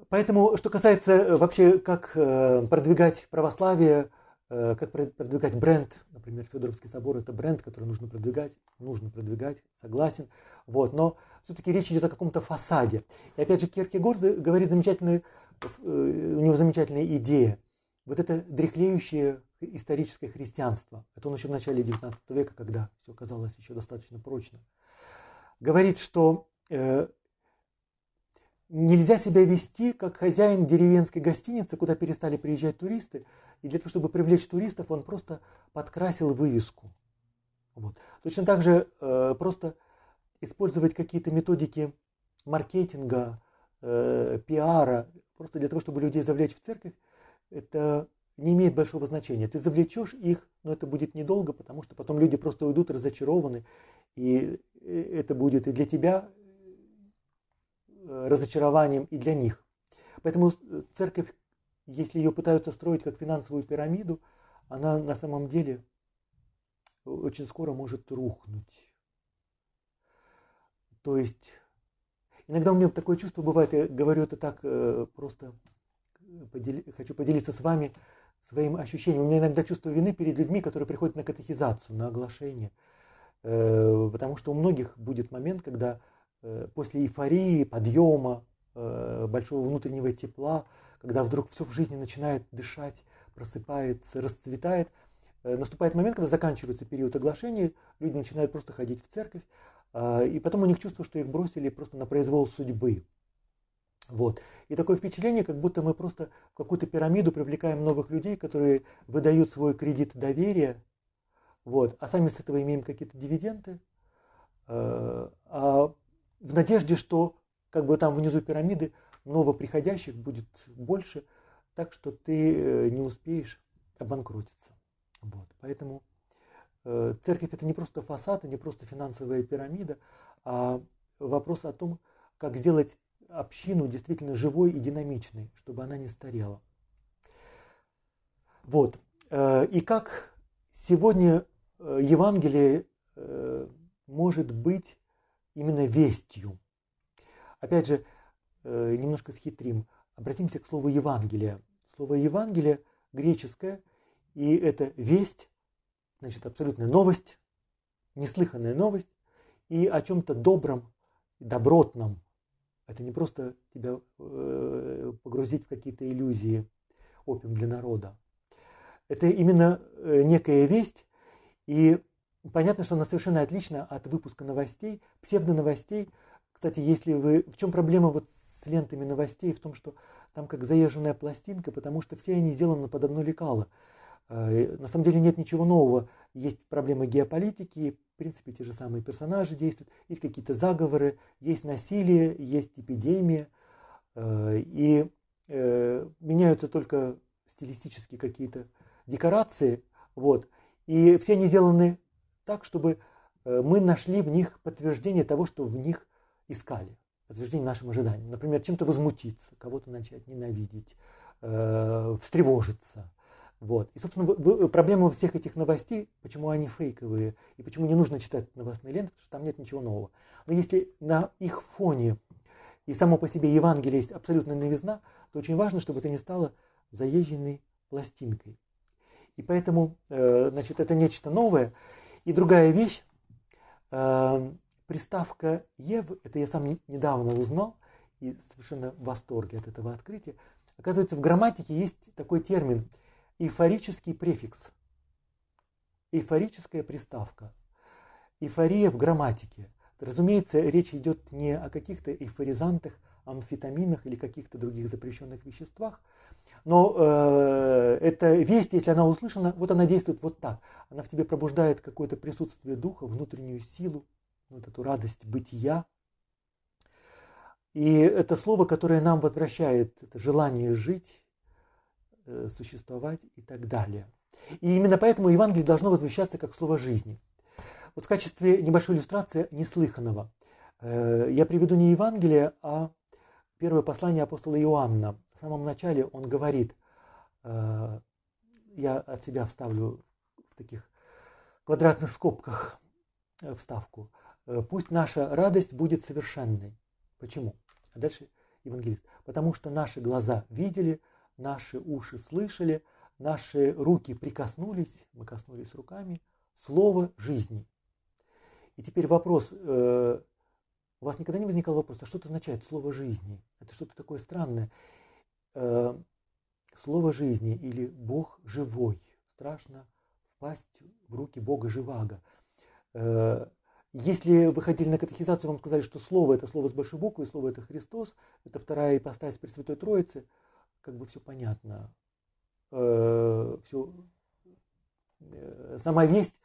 Поэтому, что касается э, вообще, как э, продвигать православие, э, как продвигать бренд, например, Федоровский собор это бренд, который нужно продвигать, нужно продвигать, согласен. Вот, но все-таки речь идет о каком-то фасаде. И опять же, Киркегор говорит замечательную, у него замечательная идея. Вот это дряхлеющее историческое христианство. Это он еще в начале 19 века, когда все казалось еще достаточно прочно. Говорит, что нельзя себя вести как хозяин деревенской гостиницы, куда перестали приезжать туристы. И для того, чтобы привлечь туристов, он просто подкрасил вывеску. Вот. Точно так же э, просто использовать какие-то методики маркетинга, э, пиара, просто для того, чтобы людей завлечь в церковь, это не имеет большого значения. Ты завлечешь их, но это будет недолго, потому что потом люди просто уйдут разочарованы, и э, это будет и для тебя разочарованием, и для них. Поэтому э, церковь, если ее пытаются строить как финансовую пирамиду, она на самом деле очень скоро может рухнуть. То есть иногда у меня такое чувство бывает, я говорю это так просто, подели, хочу поделиться с вами, своим ощущением. У меня иногда чувство вины перед людьми, которые приходят на катехизацию, на оглашение. Э, потому что у многих будет момент, когда э, после эйфории, подъема, э, большого внутреннего тепла, когда вдруг все в жизни начинает дышать, просыпается, расцветает, наступает момент, когда заканчивается период оглашения, люди начинают просто ходить в церковь, и потом у них чувство, что их бросили просто на произвол судьбы. Вот. И такое впечатление, как будто мы просто в какую-то пирамиду привлекаем новых людей, которые выдают свой кредит доверия, вот, а сами с этого имеем какие-то дивиденды, э, а в надежде, что как бы там внизу пирамиды новоприходящих будет больше, так что ты э, не успеешь обанкротиться. Вот. Поэтому э, церковь это не просто фасад, не просто финансовая пирамида, а вопрос о том, как сделать общину действительно живой и динамичной, чтобы она не старела. Вот. Э, и как сегодня э, Евангелие э, может быть именно вестью. Опять же, немножко схитрим. Обратимся к слову Евангелие. Слово Евангелие греческое, и это весть, значит, абсолютная новость, неслыханная новость, и о чем-то добром, добротном, это не просто тебя э, погрузить в какие-то иллюзии, опиум для народа. Это именно э, некая весть, и понятно, что она совершенно отлична от выпуска новостей, псевдоновостей. Кстати, если вы... В чем проблема вот с лентами новостей? В том, что там как заезженная пластинка, потому что все они сделаны под одно лекало. Э, на самом деле нет ничего нового. Есть проблемы геополитики, в принципе, те же самые персонажи действуют, есть какие-то заговоры, есть насилие, есть эпидемия, э, и э, меняются только стилистически какие-то декорации, вот, и все они сделаны так, чтобы э, мы нашли в них подтверждение того, что в них искали, подтверждение нашим ожиданиям. Например, чем-то возмутиться, кого-то начать ненавидеть, встревожиться, вот. И, собственно, проблема всех этих новостей, почему они фейковые, и почему не нужно читать новостные ленты, потому что там нет ничего нового. Но если на их фоне и само по себе Евангелие есть абсолютная новизна, то очень важно, чтобы это не стало заезженной пластинкой. И поэтому, э, значит, это нечто новое. И другая вещь, э, приставка «ев», это я сам недавно узнал, и совершенно в восторге от этого открытия. Оказывается, в грамматике есть такой термин – эйфорический префикс, эйфорическая приставка, эйфория в грамматике. Разумеется, речь идет не о каких-то эйфоризантах, амфетаминах или каких-то других запрещенных веществах, но э, эта весть, если она услышана, вот она действует вот так. Она в тебе пробуждает какое-то присутствие духа, внутреннюю силу, вот эту радость бытия. И это слово, которое нам возвращает это желание жить, Э, существовать и так далее. И именно поэтому Евангелие должно возвещаться как слово жизни. Вот в качестве небольшой иллюстрации неслыханного э, я приведу не Евангелие, а первое послание апостола Иоанна. В самом начале он говорит, э, я от себя вставлю в таких квадратных скобках вставку, пусть наша радость будет совершенной. Почему? А дальше евангелист. Потому что наши глаза видели, наши уши слышали, наши руки прикоснулись, мы коснулись руками, слово жизни. И теперь вопрос, э, у вас никогда не возникал вопрос, а что это означает слово жизни? Это что-то такое странное. Э, слово жизни или Бог живой. страшно впасть в руки Бога Живаго. Э, если вы ходили на катехизацию, вам сказали, что слово – это слово с большой буквы, слово – это Христос, это вторая ипостась Пресвятой Троицы, как бы все понятно. Э, все, э, сама весть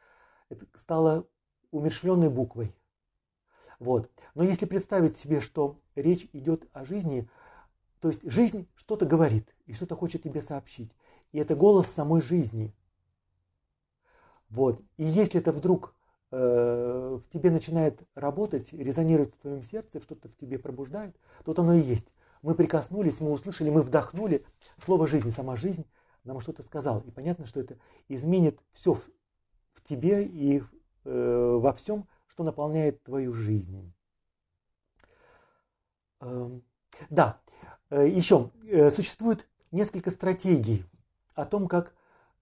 стала умершленной буквой. Вот. Но если представить себе, что речь идет о жизни, то есть жизнь что-то говорит и что-то хочет тебе сообщить. И это голос самой жизни. Вот. И если это вдруг э, в тебе начинает работать, резонировать в твоем сердце, что-то в тебе пробуждает, то вот оно и есть. Мы прикоснулись, мы услышали, мы вдохнули слово жизни, сама жизнь нам что-то сказал. И понятно, что это изменит все в, в тебе и э, во всем, что наполняет твою жизнь. Эм, да, еще э, существует несколько стратегий о том, как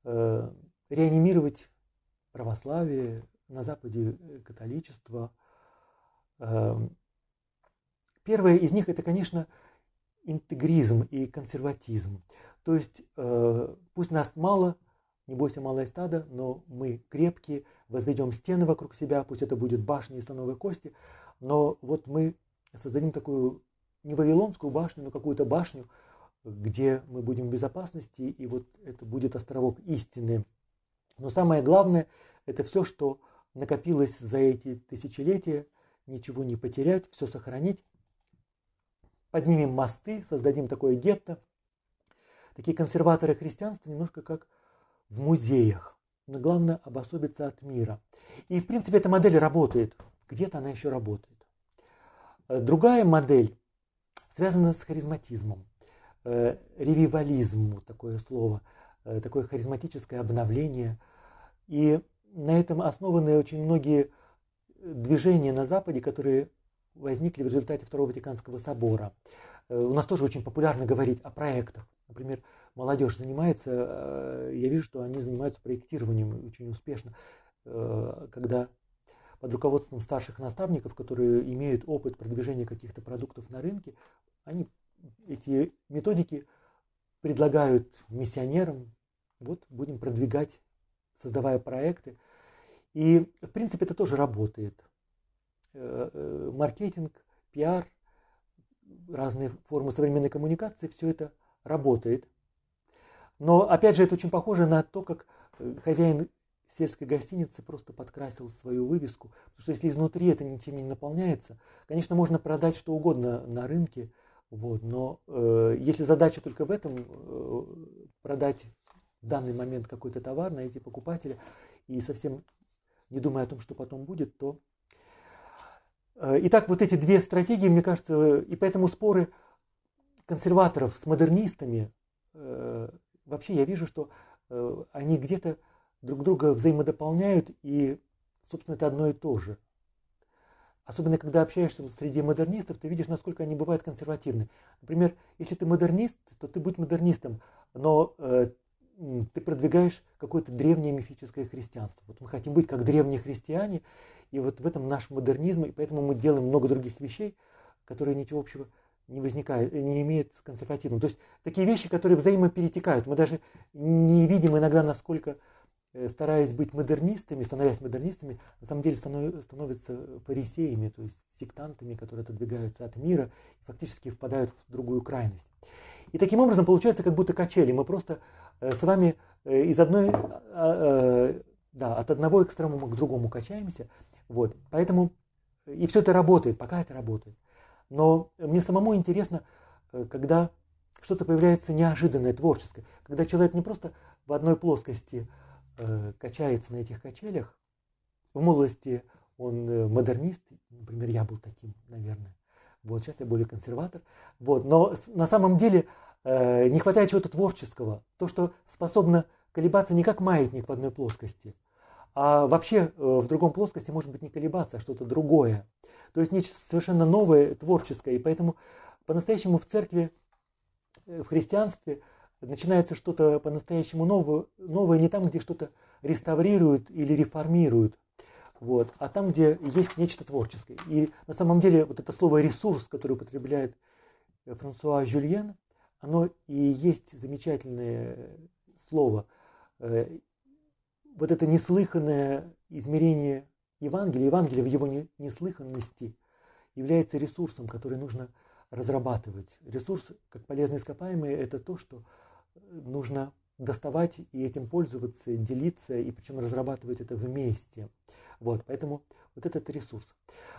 э, реанимировать православие, на Западе э, католичество. Эм, первое из них это, конечно, интегризм и консерватизм. То есть э, пусть нас мало, не бойся малое стадо, но мы крепкие, возведем стены вокруг себя, пусть это будет башня из слоновой кости, но вот мы создадим такую не Вавилонскую башню, но какую-то башню, где мы будем в безопасности, и вот это будет островок истины. Но самое главное, это все, что накопилось за эти тысячелетия, ничего не потерять, все сохранить. Поднимем мосты, создадим такое гетто. Такие консерваторы христианства немножко как в музеях. Но главное обособиться от мира. И в принципе эта модель работает. Где-то она еще работает. Другая модель связана с харизматизмом. Э, ревивализм, такое слово, э, такое харизматическое обновление. И на этом основаны очень многие движения на Западе, которые возникли в результате Второго Ватиканского собора. Э, у нас тоже очень популярно говорить о проектах. Например, молодежь занимается, э, я вижу, что они занимаются проектированием очень успешно, э, когда под руководством старших наставников, которые имеют опыт продвижения каких-то продуктов на рынке, они эти методики предлагают миссионерам, вот будем продвигать создавая проекты. И, в принципе, это тоже работает. Э, э, маркетинг, пиар, разные формы современной коммуникации, все это работает. Но, опять же, это очень похоже на то, как э, хозяин сельской гостиницы просто подкрасил свою вывеску. Потому что если изнутри это ничем не наполняется, конечно, можно продать что угодно на рынке, вот, но э, если задача только в этом, э, продать в данный момент какой-то товар, найти покупателя и совсем не думая о том, что потом будет, то... Э, итак, вот эти две стратегии, мне кажется, и поэтому споры консерваторов с модернистами, э, вообще я вижу, что э, они где-то друг друга взаимодополняют, и, собственно, это одно и то же. Особенно, когда общаешься среди модернистов, ты видишь, насколько они бывают консервативны. Например, если ты модернист, то ты будь модернистом, но ты продвигаешь какое-то древнее мифическое христианство. Вот мы хотим быть как древние христиане, и вот в этом наш модернизм, и поэтому мы делаем много других вещей, которые ничего общего не возникают, не имеют с консервативным. То есть такие вещи, которые взаимоперетекают. Мы даже не видим иногда, насколько, э, стараясь быть модернистами, становясь модернистами, на самом деле становятся фарисеями, то есть сектантами, которые отодвигаются от мира и фактически впадают в другую крайность. И таким образом получается как будто качели. Мы просто Э, с вами э, из одной, а, э, да, от одного экстремума к другому качаемся. Вот. Поэтому и все это работает, пока это работает. Но мне самому интересно, когда что-то появляется неожиданное, творческое, когда человек не просто в одной плоскости качается на этих качелях, в молодости он модернист, например, я был таким, наверное. Вот сейчас я более консерватор. Вот, но на самом деле Э, не хватает чего-то творческого, то, что способно колебаться не как маятник в одной плоскости, а вообще э, в другом плоскости может быть не колебаться, а что-то другое. То есть нечто совершенно новое, творческое. И поэтому по-настоящему в церкви, э, в христианстве начинается что-то по-настоящему новое, новое не там, где что-то реставрируют или реформируют, вот, а там, где есть нечто творческое. И на самом деле вот это слово «ресурс», которое употребляет Франсуа Жюльен, оно и есть замечательное слово. Э, вот это неслыханное измерение Евангелия, Евангелия в его неслыханности является ресурсом, который нужно разрабатывать. Ресурс, как полезные ископаемые, это то, что нужно доставать и этим пользоваться, делиться, и причем разрабатывать это вместе. Вот, поэтому вот этот ресурс.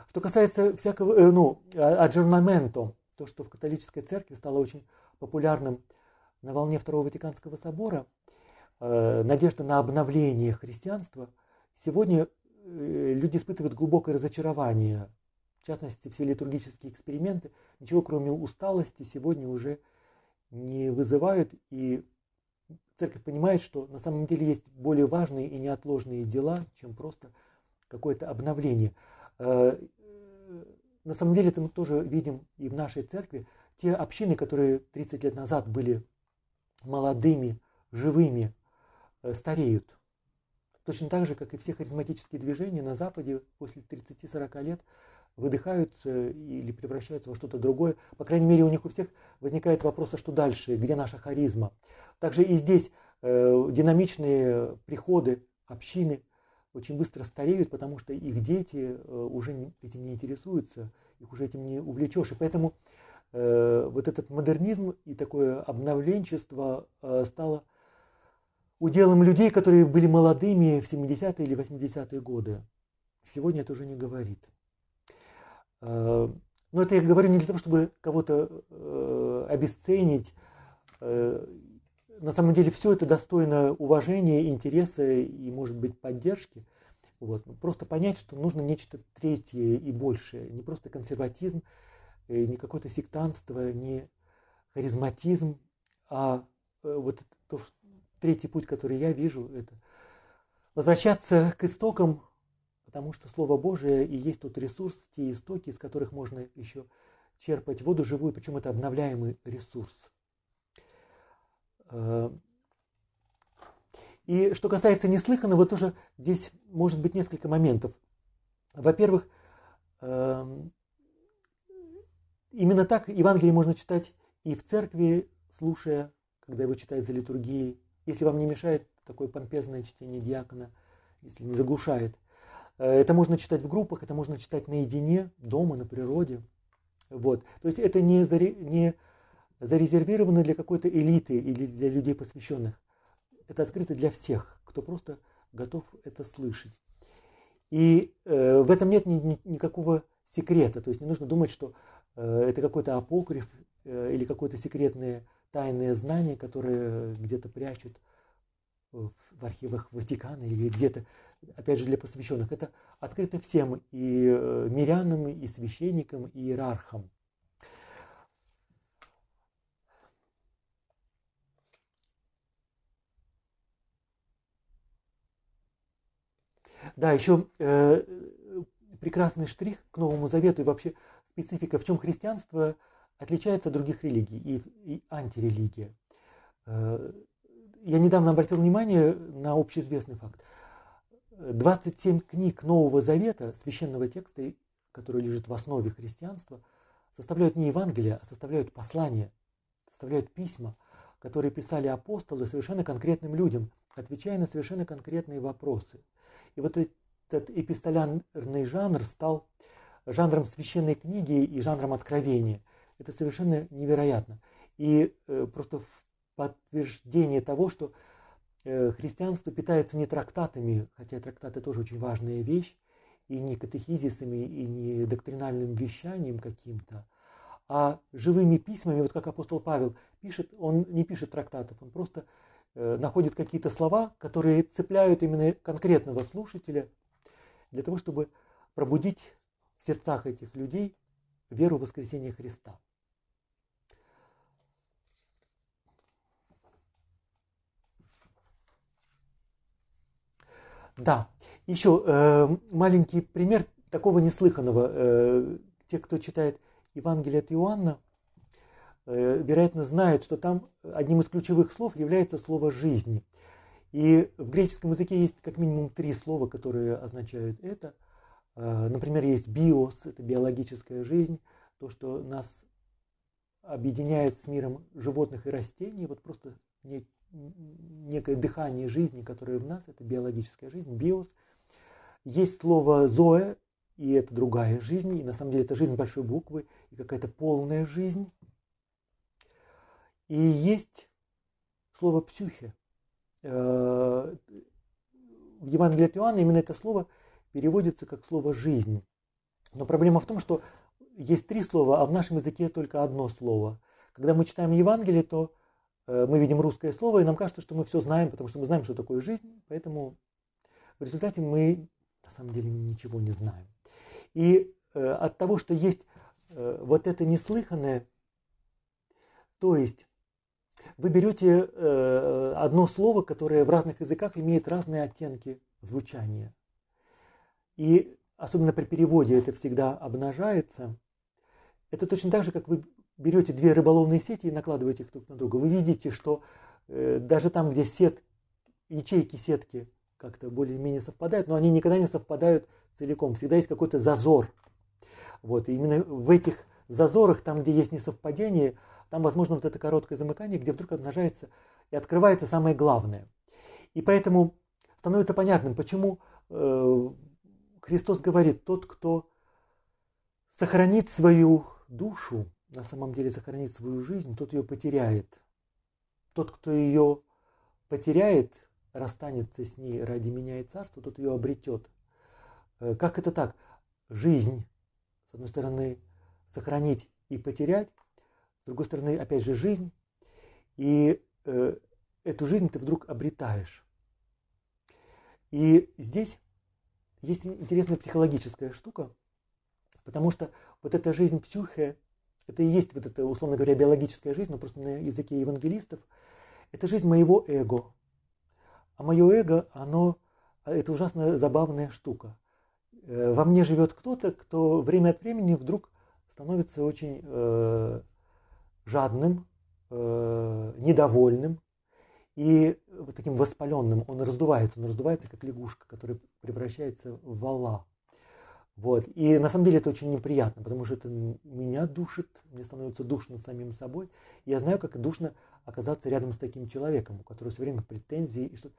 Что касается всякого, э, ну, аджернаменто, то, что в католической церкви стало очень популярным на волне Второго Ватиканского собора, э, надежда на обновление христианства, сегодня э, люди испытывают глубокое разочарование. В частности, все литургические эксперименты, ничего кроме усталости сегодня уже не вызывают, и церковь понимает, что на самом деле есть более важные и неотложные дела, чем просто какое-то обновление. Э, на самом деле это мы тоже видим и в нашей церкви. Те общины, которые 30 лет назад были молодыми, живыми, э, стареют. Точно так же, как и все харизматические движения на Западе после 30-40 лет выдыхаются или превращаются во что-то другое. По крайней мере, у них у всех возникает вопрос, а что дальше, где наша харизма. Также и здесь э, динамичные приходы общины очень быстро стареют, потому что их дети э, уже этим не интересуются, их уже этим не увлечешь. И поэтому э, вот этот модернизм и такое обновленчество э, стало уделом людей, которые были молодыми в 70-е или 80-е годы. Сегодня это уже не говорит. Э, но это я говорю не для того, чтобы кого-то э, обесценить. Э, на самом деле все это достойно уважения, интереса и, может быть, поддержки. Вот. Просто понять, что нужно нечто третье и большее. Не просто консерватизм, не какое-то сектанство, не харизматизм, а вот то, третий путь, который я вижу, это возвращаться к истокам потому что Слово Божие и есть тот ресурс, те истоки, из которых можно еще черпать воду живую, причем это обновляемый ресурс. Э, и что касается неслыханного, тоже здесь может быть несколько моментов. Во-первых, эм, именно так Евангелие можно читать и в церкви, слушая, когда его читают за литургией, если вам не мешает такое помпезное чтение диакона, если не заглушает. Э, это можно читать в группах, это можно читать наедине, дома, на природе. Вот. То есть это не, заре, не зарезервировано для какой-то элиты или для людей посвященных. Это открыто для всех, кто просто готов это слышать. И э, в этом нет ни, ни, никакого секрета. То есть не нужно думать, что э, это какой-то апокриф э, или какое-то секретное тайное знание, которое где-то прячут в архивах Ватикана или где-то опять же, для посвященных, это открыто всем и э, мирянам, и священникам, и иерархам. Да, еще э, прекрасный штрих к Новому Завету и вообще специфика, в чем христианство отличается от других религий и, и антирелигия. Э, я недавно обратил внимание на общеизвестный факт. 27 книг Нового Завета, священного текста, который лежит в основе христианства, составляют не Евангелие, а составляют послания, составляют письма, которые писали апостолы совершенно конкретным людям, отвечая на совершенно конкретные вопросы. И вот этот эпистолярный жанр стал жанром священной книги и жанром откровения. Это совершенно невероятно. И э, просто подтверждение того, что Э, христианство питается не трактатами, хотя трактаты тоже очень важная вещь, и не катехизисами, и не доктринальным вещанием каким-то, а живыми письмами, вот как апостол Павел пишет, он не пишет трактатов, он просто э, находит какие-то слова, которые цепляют именно конкретного слушателя для того, чтобы пробудить в сердцах этих людей веру в воскресение Христа. Да, еще э, маленький пример такого неслыханного. Э, те, кто читает Евангелие от Иоанна, э, вероятно, знают, что там одним из ключевых слов является слово «жизнь». И в греческом языке есть как минимум три слова, которые означают это. Э, например, есть биос, это биологическая жизнь, то, что нас объединяет с миром животных и растений, вот просто не, некое дыхание жизни, которое в нас, это биологическая жизнь, биос. Есть слово «зоэ», и это другая жизнь, и на самом деле это жизнь большой буквы, и какая-то полная жизнь. И есть слово «псюхе». Э, в Евангелии от Иоанна именно это слово переводится как слово «жизнь». Но проблема в том, что есть три слова, а в нашем языке только одно слово. Когда мы читаем Евангелие, то мы видим русское слово, и нам кажется, что мы все знаем, потому что мы знаем, что такое жизнь, поэтому в результате мы на самом деле ничего не знаем. И э, от того, что есть э, вот это неслыханное, то есть вы берете э, одно слово, которое в разных языках имеет разные оттенки звучания. И особенно при переводе это всегда обнажается. Это точно так же, как вы берете две рыболовные сети и накладываете их друг на друга. Вы видите, что э, даже там, где сет, ячейки сетки как-то более-менее совпадают, но они никогда не совпадают целиком. Всегда есть какой-то зазор. Вот, и именно в этих зазорах, там, где есть несовпадение, там возможно вот это короткое замыкание, где вдруг обнажается и открывается самое главное. И поэтому становится понятным, почему э, Христос говорит, тот, кто сохранит свою душу, на самом деле сохранит свою жизнь, тот ее потеряет. Тот, кто ее потеряет, расстанется с ней ради меня и царства, тот ее обретет. Э, как это так? Жизнь, с одной стороны, сохранить и потерять, с другой стороны, опять же, жизнь. И э, эту жизнь ты вдруг обретаешь. И здесь есть интересная психологическая штука, потому что вот эта жизнь псюхе, это и есть вот эта, условно говоря, биологическая жизнь, но просто на языке евангелистов, это жизнь моего эго. А мое эго, оно, это ужасно забавная штука. Э, во мне живет кто-то, кто время от времени вдруг становится очень э, жадным, э, недовольным и вот таким воспаленным. Он раздувается, он раздувается как лягушка, которая превращается в вала. Вот. И на самом деле это очень неприятно, потому что это меня душит, мне становится душно самим собой. И я знаю, как душно оказаться рядом с таким человеком, у которого все время претензии. И что...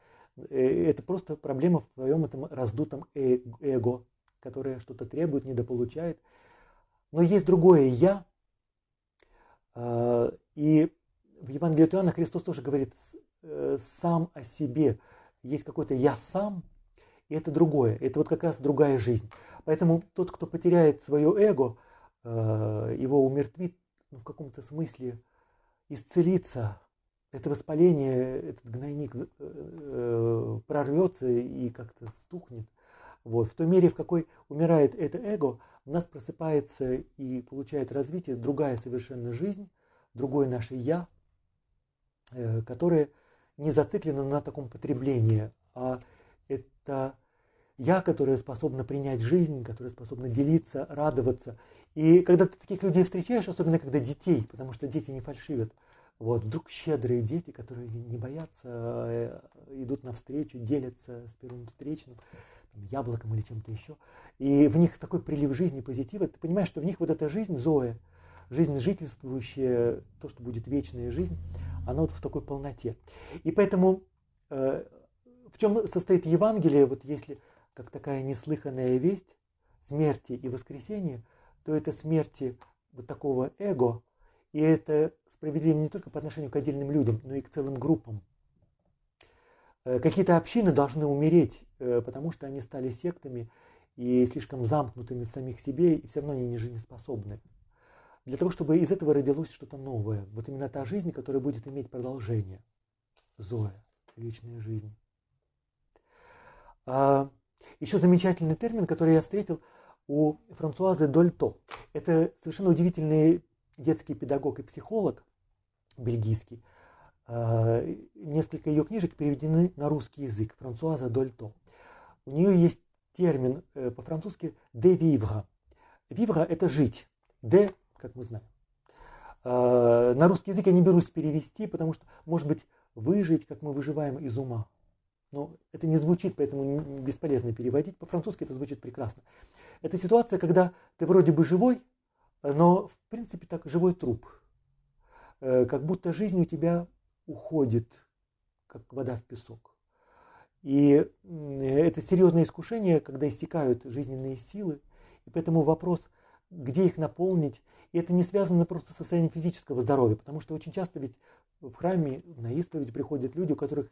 Э, это просто проблема в твоем этом раздутом э, эго, которое что-то требует, недополучает. Но есть другое «я», а, и в Евангелии от Иоанна Христос тоже говорит э, сам о себе. Есть какой-то «я сам», и это другое. Это вот как раз другая жизнь. Поэтому тот, кто потеряет свое эго, э, его умертвит, ну, в каком-то смысле исцелится. Это воспаление, этот гнойник э, прорвется и как-то стухнет. Вот. В той мере, в какой умирает это эго, у нас просыпается и получает развитие другая совершенно жизнь, другое наше «я», э, которое не зациклено на таком потреблении, а это я, которое способно принять жизнь, которое способно делиться, радоваться. И когда ты таких людей встречаешь, особенно когда детей, потому что дети не фальшивят, вот, вдруг щедрые дети, которые не боятся, э, идут навстречу, делятся с первым встречным, там, яблоком или чем-то еще. И в них такой прилив жизни, позитива. Ты понимаешь, что в них вот эта жизнь, Зоя, жизнь жительствующая, то, что будет вечная жизнь, она вот в такой полноте. И поэтому э, в чем состоит Евангелие, вот если как такая неслыханная весть смерти и воскресения, то это смерти вот такого эго, и это справедливо не только по отношению к отдельным людям, но и к целым группам. Э, какие-то общины должны умереть, э, потому что они стали сектами и слишком замкнутыми в самих себе, и все равно они не жизнеспособны. Для того, чтобы из этого родилось что-то новое. Вот именно та жизнь, которая будет иметь продолжение. Зоя, вечная жизнь. А, еще замечательный термин, который я встретил у Франсуазы Дольто. Это совершенно удивительный детский педагог и психолог бельгийский. А, несколько ее книжек переведены на русский язык. Франсуаза Дольто. У нее есть термин э, по-французски «de vivre». «Vivre» – это «жить». «De», как мы знаем. А, на русский язык я не берусь перевести, потому что, может быть, выжить, как мы выживаем из ума. Но это не звучит, поэтому бесполезно переводить. По-французски это звучит прекрасно. Это ситуация, когда ты вроде бы живой, но в принципе так живой труп. Э, как будто жизнь у тебя уходит как вода в песок. И это серьезное искушение, когда иссякают жизненные силы. И поэтому вопрос, где их наполнить, и это не связано просто с состоянием физического здоровья, потому что очень часто ведь в храме на исповедь приходят люди, у которых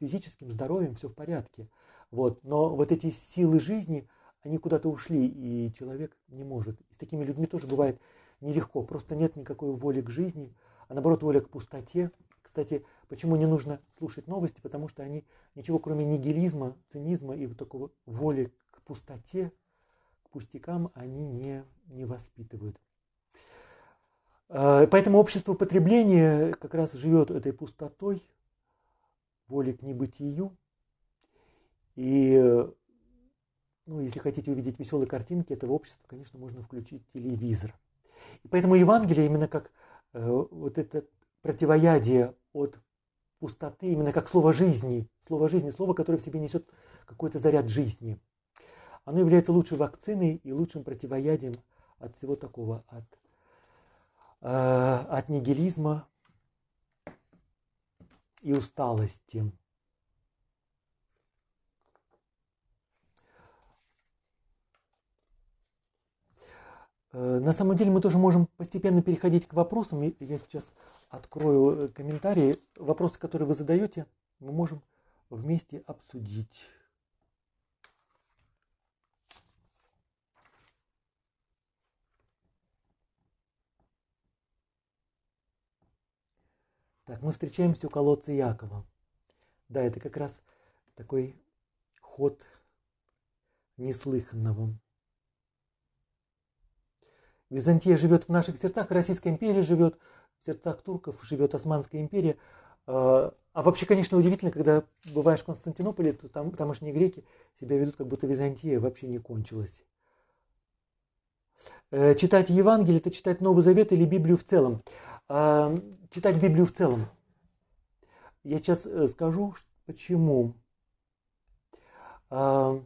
физическим здоровьем все в порядке. Вот. Но вот эти силы жизни, они куда-то ушли, и человек не может. И с такими людьми тоже бывает нелегко, просто нет никакой воли к жизни, а наоборот воля к пустоте. Кстати, почему не нужно слушать новости? Потому что они ничего кроме нигилизма, цинизма и вот такого воли к пустоте, к пустякам они не, не воспитывают. А, поэтому общество потребления как раз живет этой пустотой, волей к небытию. И, ну, если хотите увидеть веселые картинки этого общества, конечно, можно включить телевизор. И поэтому Евангелие именно как э, вот это противоядие от пустоты, именно как слово жизни, слово жизни, слово, которое в себе несет какой-то заряд жизни. Оно является лучшей вакциной и лучшим противоядием от всего такого, от, э, от нигилизма и усталости. Э, на самом деле мы тоже можем постепенно переходить к вопросам. Я сейчас открою э, комментарии. Вопросы, которые вы задаете, мы можем вместе обсудить. Так, мы встречаемся у колодца Якова. Да, это как раз такой ход неслыханного. Византия живет в наших сердцах, Российская империя живет в сердцах турков, живет Османская империя. А, а вообще, конечно, удивительно, когда бываешь в Константинополе, то там тамошние греки себя ведут, как будто Византия вообще не кончилась. Э, читать Евангелие – это читать Новый Завет или Библию в целом. Читать Библию в целом. Я сейчас э, скажу, почему. Я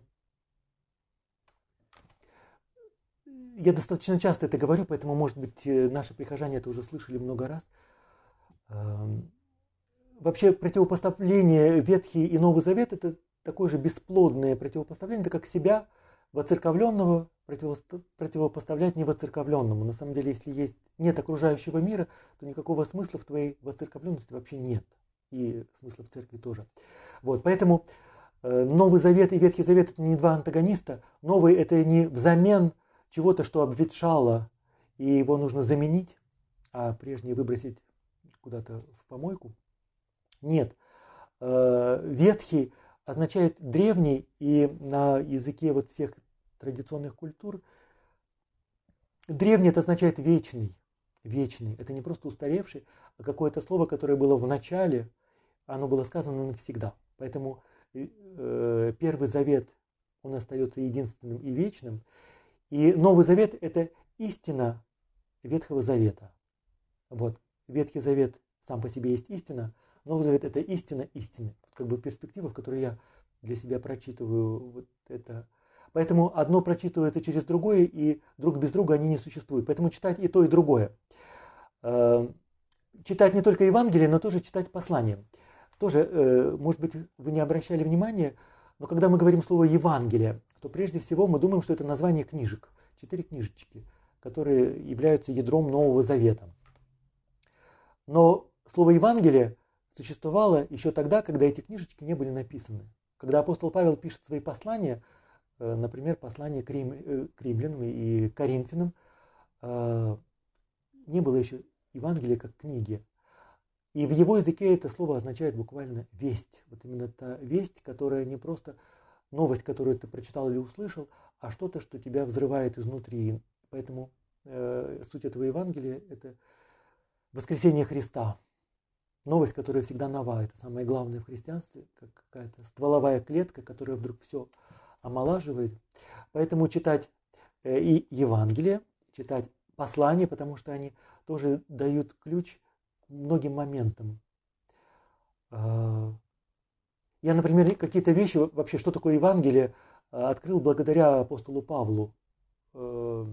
достаточно часто это говорю, поэтому, может быть, э, наши прихожане это уже слышали много раз. Вообще противопоставление Ветхий и Новый Завет – это такое же бесплодное противопоставление, это как себя воцерковленного противопоставлять невоцерковленному. На самом деле, если есть, нет окружающего мира, то никакого смысла в твоей воцерковленности вообще нет. И смысла в церкви тоже. Вот, поэтому э, Новый Завет и Ветхий Завет – это не два антагониста. Новый – это не взамен чего-то, что обветшало, и его нужно заменить, а прежнее выбросить куда-то в помойку. Нет. Э, ветхий означает древний, и на языке вот всех традиционных культур древний это означает вечный. Вечный. Это не просто устаревший, а какое-то слово, которое было в начале, оно было сказано навсегда. Поэтому э, Первый Завет, он остается единственным и вечным. И Новый Завет – это истина Ветхого Завета. Вот. Ветхий Завет сам по себе есть истина, Новый Завет – это истина истины. Как бы перспектива, в которой я для себя прочитываю вот это. Поэтому одно прочитывается через другое, и друг без друга они не существуют. Поэтому читать и то, и другое. Эм, читать не только Евангелие, но тоже читать послание. Тоже, э, может быть, вы не обращали внимания, но когда мы говорим слово Евангелие, то прежде всего мы думаем, что это название книжек. Четыре книжечки, которые являются ядром Нового Завета. Но слово Евангелие существовало еще тогда, когда эти книжечки не были написаны. Когда апостол Павел пишет свои послания, э, например, послание к, Рим, э, к римлянам и Коринфянам, э, не было еще Евангелия как книги. И в его языке это слово означает буквально весть. Вот именно та весть, которая не просто новость, которую ты прочитал или услышал, а что-то, что тебя взрывает изнутри. Поэтому э, суть этого Евангелия – это воскресение Христа. Новость, которая всегда нова. Это самое главное в христианстве, как какая-то стволовая клетка, которая вдруг все омолаживает. Поэтому читать э, и Евангелие, читать послания, потому что они тоже дают ключ к многим моментам. А, я, например, какие-то вещи, вообще, что такое Евангелие, а, открыл благодаря апостолу Павлу. Э,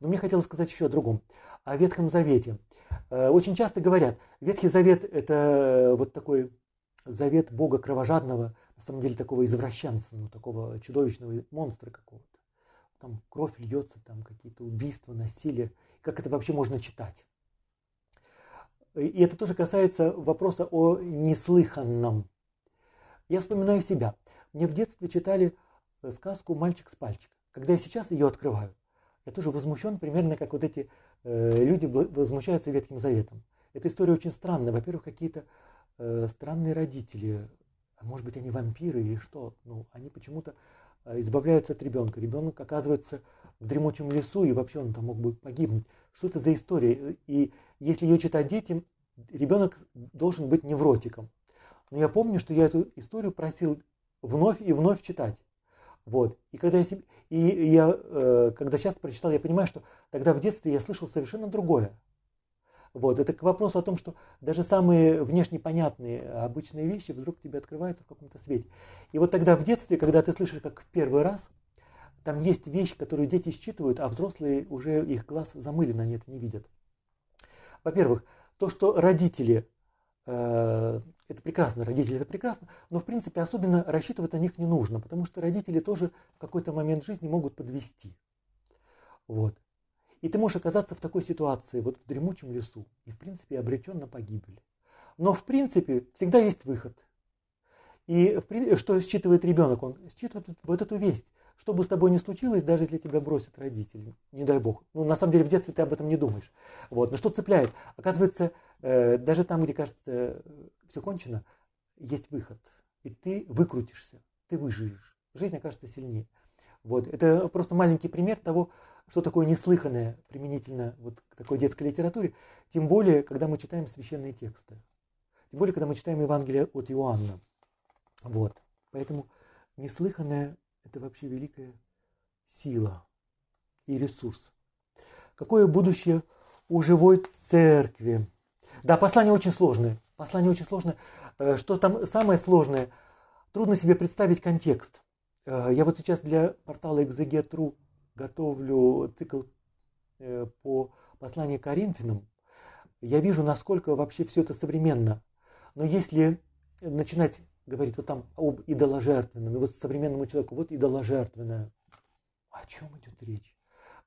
но мне хотелось сказать еще о другом, о Ветхом Завете. Э, очень часто говорят, Ветхий Завет – это вот такой завет Бога кровожадного, на самом деле такого извращенца, ну, такого чудовищного монстра какого-то. Там кровь льется, там какие-то убийства, насилие. Как это вообще можно читать? И это тоже касается вопроса о неслыханном. Я вспоминаю себя. Мне в детстве читали э, сказку «Мальчик с пальчика». Когда я сейчас ее открываю, я тоже возмущен, примерно как вот эти э, люди возмущаются Ветхим Заветом. Эта история очень странная. Во-первых, какие-то э, странные родители, а может быть, они вампиры или что, ну, они почему-то э, избавляются от ребенка. Ребенок оказывается в дремучем лесу, и вообще он там мог бы погибнуть. Что это за история? И если ее читать детям, ребенок должен быть невротиком. Но я помню, что я эту историю просил вновь и вновь читать. Вот. И когда я, себе, и я э, когда сейчас прочитал, я понимаю, что тогда в детстве я слышал совершенно другое. Вот. Это к вопросу о том, что даже самые внешне понятные обычные вещи вдруг тебе открываются в каком-то свете. И вот тогда в детстве, когда ты слышишь как в первый раз, там есть вещи, которые дети считывают, а взрослые уже их глаз замылены, они это не видят. Во-первых, то, что родители, э, это прекрасно, родители это прекрасно, но в принципе особенно рассчитывать на них не нужно, потому что родители тоже в какой-то момент жизни могут подвести. Вот. И ты можешь оказаться в такой ситуации, вот в дремучем лесу, и в принципе обречен на погибель. Но в принципе всегда есть выход. И что считывает ребенок? Он считывает вот эту весть. Что бы с тобой ни случилось, даже если тебя бросят родители, не дай бог. Ну, на самом деле, в детстве ты об этом не думаешь. Вот. Но что цепляет? Оказывается, э, даже там, где кажется, э, все кончено, есть выход. И ты выкрутишься, ты выживешь. Жизнь окажется сильнее. Вот. Это просто маленький пример того, что такое неслыханное применительно вот к такой детской литературе, тем более, когда мы читаем священные тексты. Тем более, когда мы читаем Евангелие от Иоанна. Вот. Поэтому неслыханное – это вообще великая сила и ресурс. Какое будущее у живой церкви? Да, послание очень сложное. Послание очень сложное. Э, что там самое сложное? Трудно себе представить контекст. Э, я вот сейчас для портала Exeget.ru готовлю цикл э, по посланию Коринфянам. Я вижу, насколько вообще все это современно. Но если начинать говорит вот там об идоложертвенном, и вот современному человеку, вот идоложертвенное. О чем идет речь?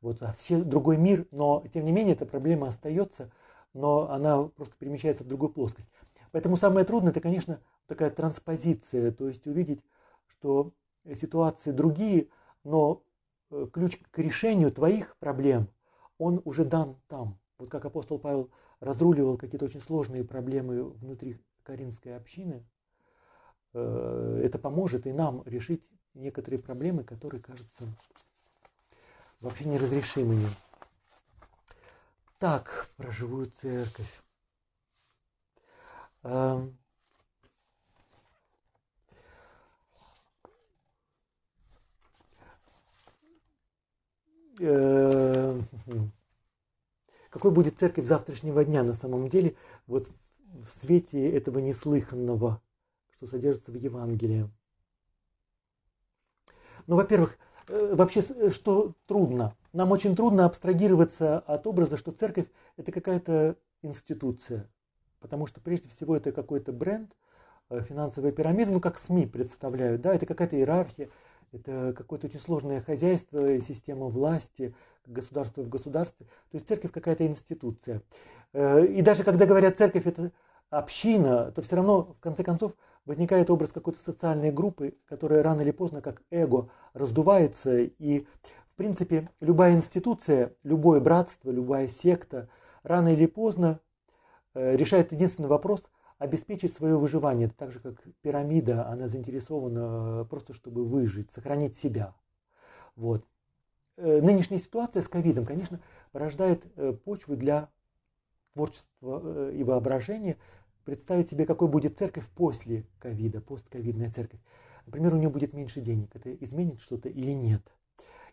Вот а все другой мир, но тем не менее эта проблема остается, но она просто перемещается в другую плоскость. Поэтому самое трудное это, конечно, такая транспозиция, то есть увидеть, что ситуации другие, но э, ключ к решению твоих проблем, он уже дан там. Вот как апостол Павел разруливал какие-то очень сложные проблемы внутри Каринской общины, это поможет и нам решить некоторые проблемы, которые кажутся вообще неразрешимыми. Так, про живую церковь. Эм, э, какой будет церковь завтрашнего дня на самом деле, вот в свете этого неслыханного что содержится в Евангелии. Ну, во-первых, э, вообще, э, что трудно? Нам очень трудно абстрагироваться от образа, что церковь – это какая-то институция. Потому что, прежде всего, это какой-то бренд, э, финансовая пирамида, ну, как СМИ представляют, да, это какая-то иерархия, это какое-то очень сложное хозяйство, система власти, государство в государстве. То есть церковь какая-то институция. И даже когда говорят церковь это община, то все равно, в конце концов, возникает образ какой-то социальной группы, которая рано или поздно, как эго, раздувается. И, в принципе, любая институция, любое братство, любая секта рано или поздно э, решает единственный вопрос – обеспечить свое выживание. Это так же, как пирамида, она заинтересована э, просто, чтобы выжить, сохранить себя. Вот. Э, нынешняя ситуация с ковидом, конечно, порождает почву для творчества и воображения, представить себе, какой будет церковь после ковида, постковидная церковь. Например, у нее будет меньше денег. Это изменит что-то или нет?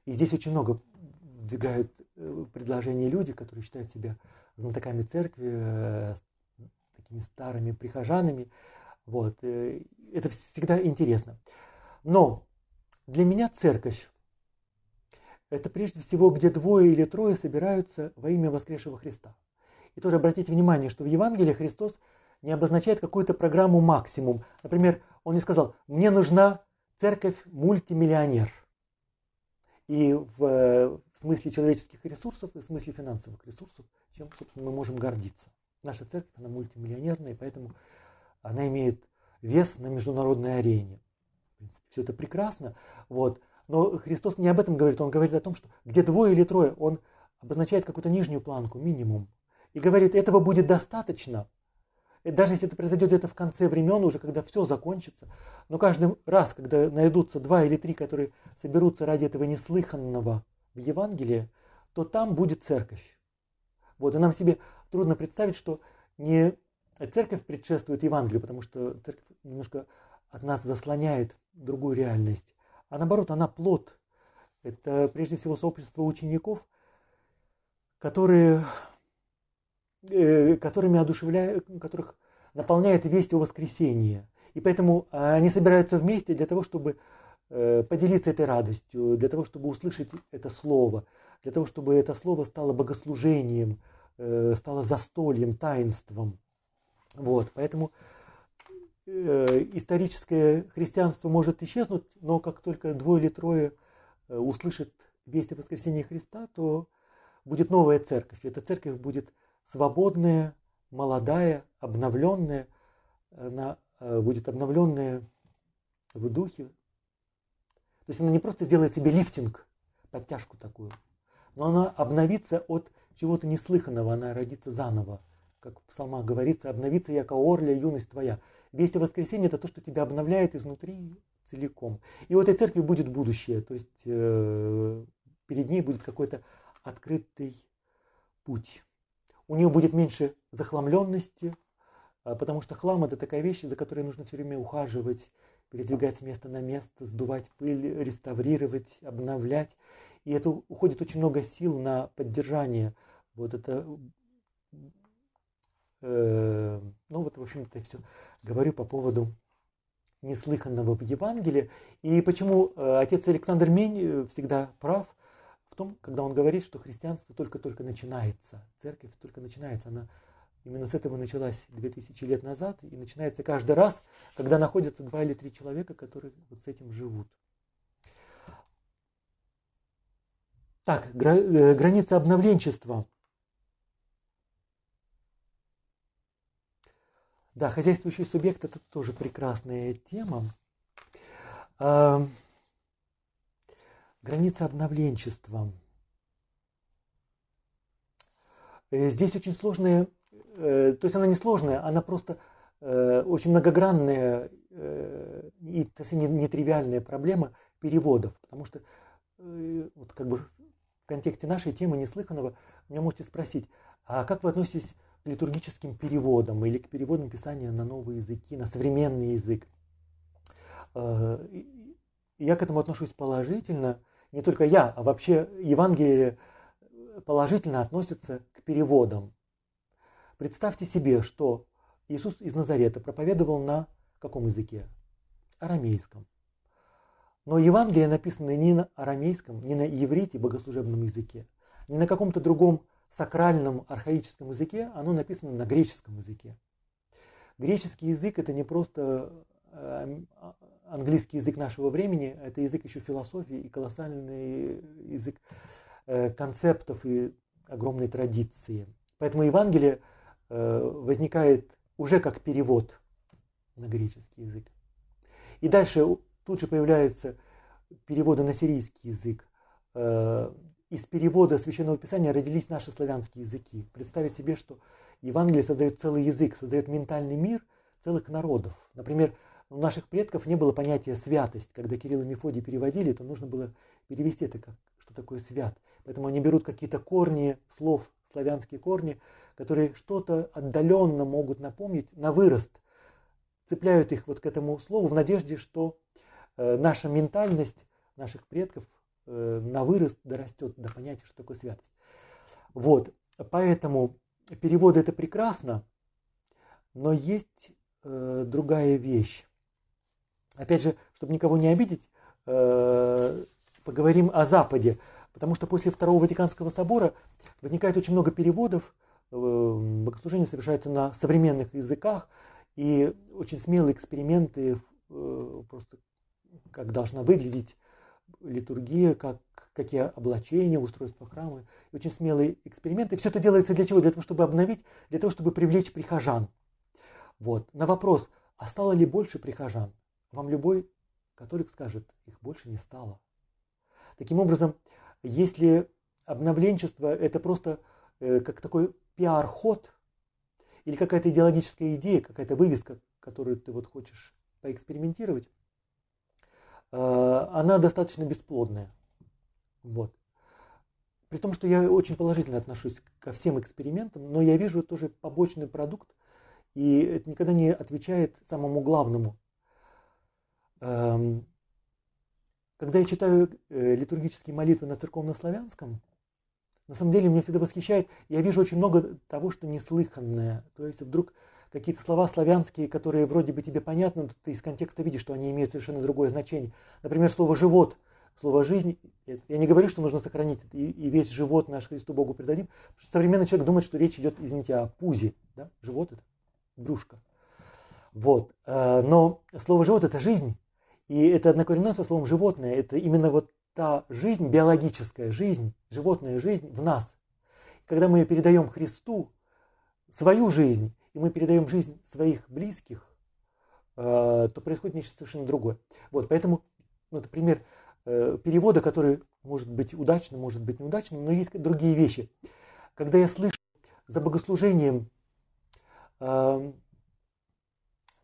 И здесь очень много двигают э, предложения люди, которые считают себя знатоками церкви, э, такими старыми прихожанами. Вот. Э, это всегда интересно. Но для меня церковь – это прежде всего, где двое или трое собираются во имя воскресшего Христа. И тоже обратите внимание, что в Евангелии Христос – не обозначает какую-то программу максимум. Например, он не сказал, мне нужна церковь мультимиллионер. И в, в смысле человеческих ресурсов, и в смысле финансовых ресурсов, чем, собственно, мы можем гордиться. Наша церковь, она мультимиллионерная, и поэтому она имеет вес на международной арене. В принципе, все это прекрасно. Вот. Но Христос не об этом говорит, он говорит о том, что где двое или трое, он обозначает какую-то нижнюю планку, минимум. И говорит, этого будет достаточно, даже если это произойдет это в конце времен, уже когда все закончится, но каждый раз, когда найдутся два или три, которые соберутся ради этого неслыханного в Евангелии, то там будет церковь. Вот, и нам себе трудно представить, что не церковь предшествует Евангелию, потому что церковь немножко от нас заслоняет другую реальность, а наоборот, она плод. Это прежде всего сообщество учеников, которые которыми одушевляют, которых наполняет весть о воскресении. И поэтому а, они собираются вместе для того, чтобы э, поделиться этой радостью, для того, чтобы услышать это слово, для того, чтобы это слово стало богослужением, э, стало застольем, таинством. Вот, поэтому историческое христианство может исчезнуть, но как только двое или трое услышат весть о воскресении Христа, то будет новая церковь. Эта церковь будет свободная, молодая, обновленная, она э, будет обновленная в духе. То есть она не просто сделает себе лифтинг, подтяжку такую, но она обновится от чего-то неслыханного, она родится заново. Как в псалмах говорится, обновится яко орля, юность твоя. Весть о воскресенье – это то, что тебя обновляет изнутри целиком. И у этой церкви будет будущее, то есть э, перед ней будет какой-то открытый путь у нее будет меньше захламленности, а, потому что хлам это такая вещь, за которой нужно все время ухаживать, передвигать с места на место, сдувать пыль, реставрировать, обновлять. И это уходит очень много сил на поддержание. Вот это, э, ну вот, в общем-то, все говорю по поводу неслыханного в Евангелии. И почему э, отец Александр Мень э, всегда прав – в том, когда он говорит, что христианство только-только начинается, церковь только начинается, она именно с этого началась 2000 лет назад и начинается каждый раз, когда находятся два или три человека, которые вот с этим живут. Так, гра- э, граница обновленчества. Да, хозяйствующий субъект это тоже прекрасная тема. Граница обновленчества. Э, здесь очень сложная, э, то есть она не сложная, она просто э, очень многогранная и совсем нетривиальная проблема переводов. Потому что вот как бы в контексте нашей темы неслыханного меня можете спросить, а как вы относитесь к литургическим переводам или к переводам Писания на новые языки, на современный язык? Я к этому отношусь положительно – не только я, а вообще Евангелие положительно относится к переводам. Представьте себе, что Иисус из Назарета проповедовал на каком языке? Арамейском. Но Евангелие написано не на арамейском, не на иврите, богослужебном языке, не на каком-то другом сакральном архаическом языке, оно написано на греческом языке. Греческий язык это не просто э, английский язык нашего времени, это язык еще философии и колоссальный язык э, концептов и огромной традиции. Поэтому Евангелие э, возникает уже как перевод на греческий язык. И дальше тут же появляются переводы на сирийский язык. Э, из перевода Священного Писания родились наши славянские языки. Представить себе, что Евангелие создает целый язык, создает ментальный мир целых народов. Например, у наших предков не было понятия святость. Когда Кирилл и Мефодий переводили, то нужно было перевести это как, что такое свят. Поэтому они берут какие-то корни слов, славянские корни, которые что-то отдаленно могут напомнить на вырост. Цепляют их вот к этому слову в надежде, что э, наша ментальность наших предков э, на вырост дорастет до понятия, что такое святость. Вот, поэтому переводы это прекрасно, но есть э, другая вещь. Опять же, чтобы никого не обидеть, э, поговорим о Западе, потому что после Второго Ватиканского собора возникает очень много переводов богослужение совершается на современных языках, и очень смелые эксперименты, просто как должна выглядеть литургия, как, какие облачения, устройство храма. И очень смелые эксперименты. Все это делается для чего? Для того, чтобы обновить, для того, чтобы привлечь прихожан. Вот. На вопрос, а стало ли больше прихожан? Вам любой католик скажет, их больше не стало. Таким образом, если обновленчество это просто э, как такой пиар-ход или какая-то идеологическая идея, какая-то вывеска, которую ты вот хочешь поэкспериментировать, э, она достаточно бесплодная. Вот. При том, что я очень положительно отношусь ко всем экспериментам, но я вижу тоже побочный продукт, и это никогда не отвечает самому главному. Эм, когда я читаю э, литургические молитвы на церковно-славянском, на самом деле меня всегда восхищает, я вижу очень много того, что неслыханное. То есть вдруг какие-то слова славянские, которые вроде бы тебе понятны, но ты из контекста видишь, что они имеют совершенно другое значение. Например, слово «живот», слово «жизнь». Я не говорю, что нужно сохранить и весь живот наш Христу Богу предадим, современный человек думает, что речь идет, извините, о пузе. Да? Живот – это брюшко. Вот. Э, но слово «живот» – это жизнь. И это однокоренное со словом «животное». Это именно вот та жизнь, биологическая жизнь, животная жизнь в нас. Когда мы передаем Христу свою жизнь, и мы передаем жизнь своих близких, э, то происходит нечто совершенно другое. Вот, поэтому, ну, это пример э, перевода, который может быть удачным, может быть неудачным, но есть другие вещи. Когда я слышу за богослужением, э,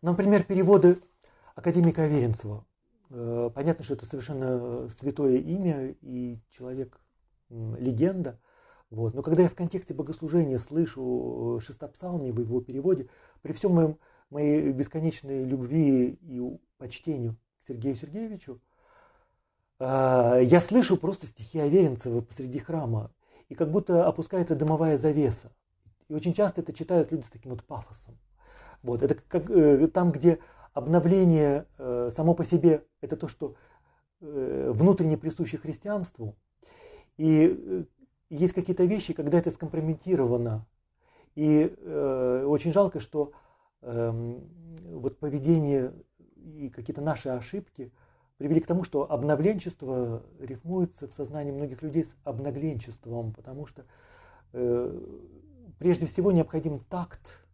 например, переводы академика Аверинцева, понятно, что это совершенно святое имя и человек легенда, вот. Но когда я в контексте богослужения слышу шестопсалми в его переводе, при всем моем, моей бесконечной любви и почтению к Сергею Сергеевичу, э, я слышу просто стихи Аверинцева посреди храма, и как будто опускается дымовая завеса. И очень часто это читают люди с таким вот пафосом. Вот. Это как, э, там, где обновление э, само по себе это то, что э, внутренне присуще христианству. И э, есть какие-то вещи, когда это скомпрометировано. И э, очень жалко, что э, вот поведение и какие-то наши ошибки привели к тому, что обновленчество рифмуется в сознании многих людей с обнагленчеством, потому что э, прежде всего необходим такт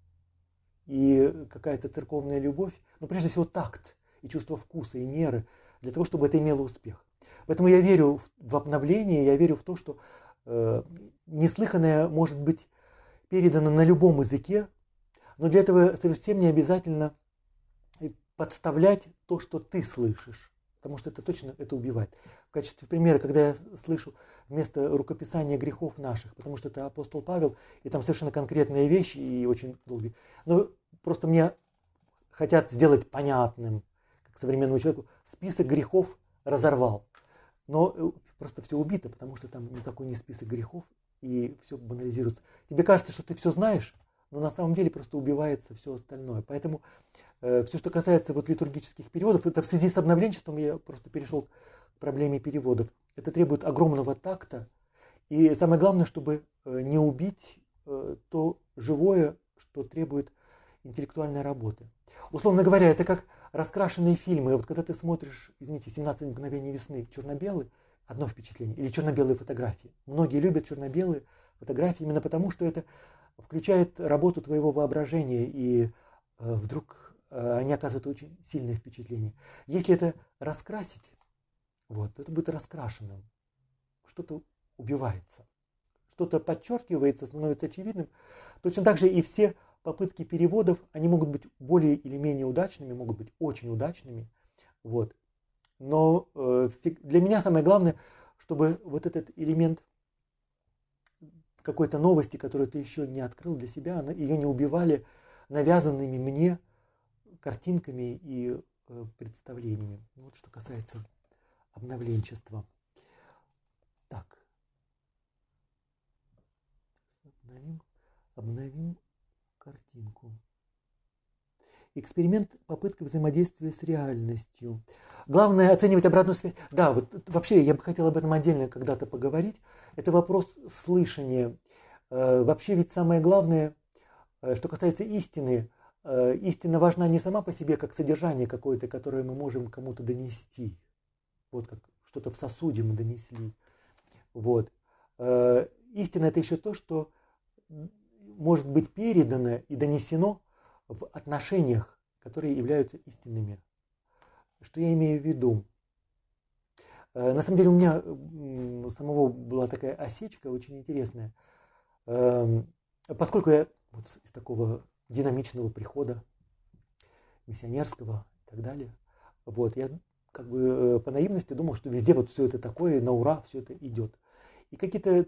и какая-то церковная любовь, но прежде всего такт и чувство вкуса и меры для того, чтобы это имело успех. Поэтому я верю в обновление, я верю в то, что Э, неслыханное может быть передано на любом языке, но для этого совсем не обязательно подставлять то, что ты слышишь, потому что это точно это убивает. В качестве примера, когда я слышу вместо рукописания грехов наших, потому что это апостол Павел, и там совершенно конкретные вещи и очень долгие. Но просто мне хотят сделать понятным, как современному человеку, список грехов разорвал. Но э, просто все убито, потому что там никакой не список грехов, и все банализируется. Тебе кажется, что ты все знаешь, но на самом деле просто убивается все остальное. Поэтому э, все, что касается вот литургических переводов, это в связи с обновленчеством я просто перешел к проблеме переводов. Это требует огромного такта. И самое главное, чтобы э, не убить э, то живое, что требует интеллектуальной работы. Условно говоря, это как раскрашенные фильмы. Вот когда ты смотришь, извините, 17 мгновений весны, черно-белый, одно впечатление. Или черно-белые фотографии. Многие любят черно-белые фотографии именно потому, что это включает работу твоего воображения, и э, вдруг э, они оказывают очень сильное впечатление. Если это раскрасить, вот, то это будет раскрашенным. Что-то убивается, что-то подчеркивается, становится очевидным. Точно так же и все попытки переводов, они могут быть более или менее удачными, могут быть очень удачными. Вот. Но э, для меня самое главное, чтобы вот этот элемент какой-то новости, которую ты еще не открыл для себя, ее не убивали навязанными мне картинками и э, представлениями. Вот что касается обновленчества. Так. Обновим, обновим картинку. Эксперимент – попытка взаимодействия с реальностью. Главное – оценивать обратную связь. Да, вот вообще я бы хотел об этом отдельно когда-то поговорить. Это вопрос слышания. Вообще ведь самое главное, что касается истины, истина важна не сама по себе, как содержание какое-то, которое мы можем кому-то донести. Вот как что-то в сосуде мы донесли. Вот. Истина это еще то, что может быть передано и донесено в отношениях, которые являются истинными. Что я имею в виду? Э, на самом деле у меня самого была такая осечка очень интересная. Эм, поскольку я вот из такого динамичного прихода, миссионерского и так далее, вот, я как бы э, по наивности думал, что везде вот все это такое, на ура все это идет. И какие-то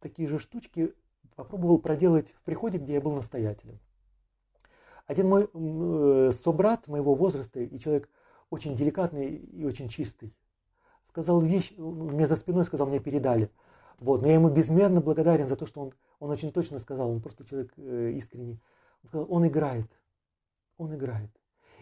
такие же штучки попробовал проделать в приходе, где я был настоятелем. Один мой э, собрат моего возраста и человек очень деликатный и очень чистый, сказал вещь, мне за спиной сказал, мне передали. Вот, но я ему безмерно благодарен за то, что он, он очень точно сказал, он просто человек э, искренний. Он сказал, он играет, он играет.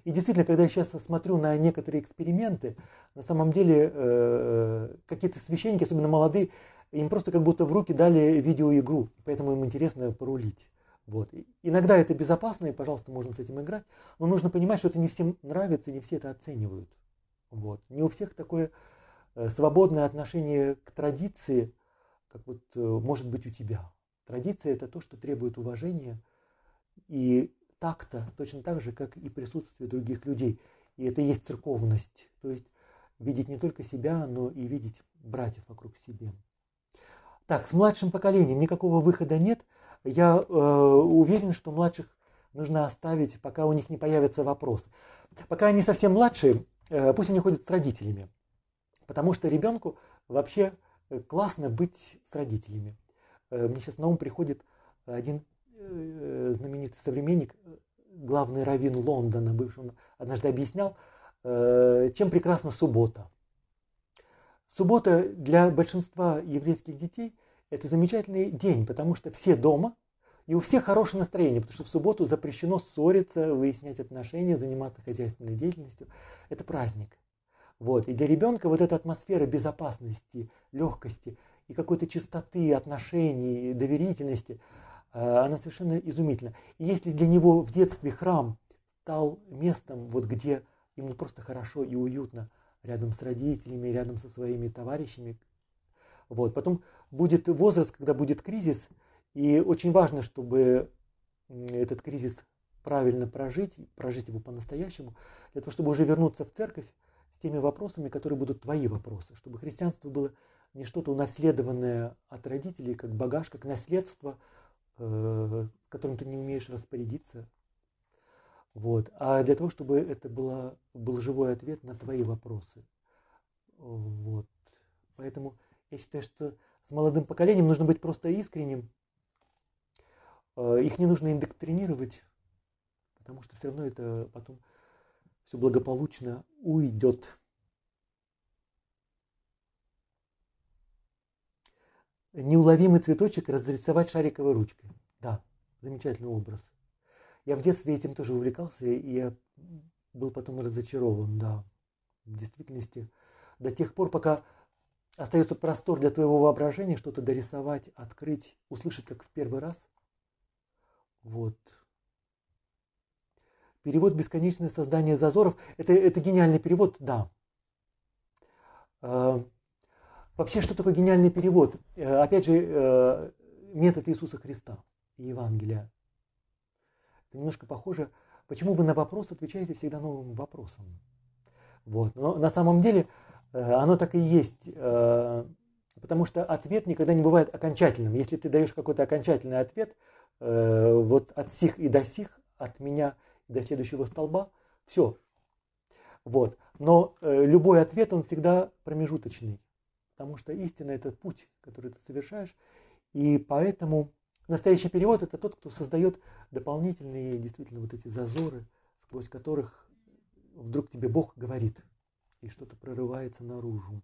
И действительно, когда я сейчас смотрю на некоторые эксперименты, на самом деле э, какие-то священники, особенно молодые, им просто как будто в руки дали видеоигру, поэтому им интересно порулить. Вот. Иногда это безопасно, и, пожалуйста, можно с этим играть, но нужно понимать, что это не всем нравится, не все это оценивают. Вот. Не у всех такое э, свободное отношение к традиции, как вот э, может быть у тебя. Традиция – это то, что требует уважения и такта, точно так же, как и присутствие других людей. И это и есть церковность, то есть видеть не только себя, но и видеть братьев вокруг себя. Так, с младшим поколением никакого выхода нет. Я э, уверен, что младших нужно оставить, пока у них не появятся вопросы. Пока они совсем младшие, э, пусть они ходят с родителями. Потому что ребенку вообще э, классно быть с родителями. Э, мне сейчас на ум приходит один э, знаменитый современник, главный раввин Лондона, бывший, он однажды объяснял, э, чем прекрасна суббота. Суббота для большинства еврейских детей – это замечательный день, потому что все дома, и у всех хорошее настроение, потому что в субботу запрещено ссориться, выяснять отношения, заниматься хозяйственной деятельностью. Это праздник. Вот. И для ребенка вот эта атмосфера безопасности, легкости и какой-то чистоты отношений, доверительности, э, она совершенно изумительна. И если для него в детстве храм стал местом, вот где ему просто хорошо и уютно – рядом с родителями, рядом со своими товарищами. Вот. Потом будет возраст, когда будет кризис, и очень важно, чтобы этот кризис правильно прожить, прожить его по-настоящему, для того, чтобы уже вернуться в церковь с теми вопросами, которые будут твои вопросы, чтобы христианство было не что-то унаследованное от родителей, как багаж, как наследство, э, с которым ты не умеешь распорядиться, вот. А для того, чтобы это было, был живой ответ на твои вопросы. Вот. Поэтому я считаю, что с молодым поколением нужно быть просто искренним. Э, их не нужно индоктринировать, потому что все равно это потом все благополучно уйдет. Неуловимый цветочек разрисовать шариковой ручкой. Да, замечательный образ. Я в детстве этим тоже увлекался, и я был потом разочарован, да. В действительности, до тех пор, пока остается простор для твоего воображения, что-то дорисовать, открыть, услышать, как в первый раз. Вот. Перевод «Бесконечное создание зазоров» это, – это гениальный перевод, да. А, вообще, что такое гениальный перевод? Э, опять же, э, метод Иисуса Христа и Евангелия. Это немножко похоже, почему вы на вопрос отвечаете всегда новым вопросом. Вот. Но на самом деле э, оно так и есть, э, потому что ответ никогда не бывает окончательным. Если ты даешь какой-то окончательный ответ, э, вот от сих и до сих, от меня до следующего столба, все. Вот. Но любой ответ, он всегда промежуточный, потому что истина – это путь, который ты совершаешь, и поэтому Настоящий перевод – это тот, кто создает дополнительные действительно вот эти зазоры, сквозь которых вдруг тебе Бог говорит, и что-то прорывается наружу.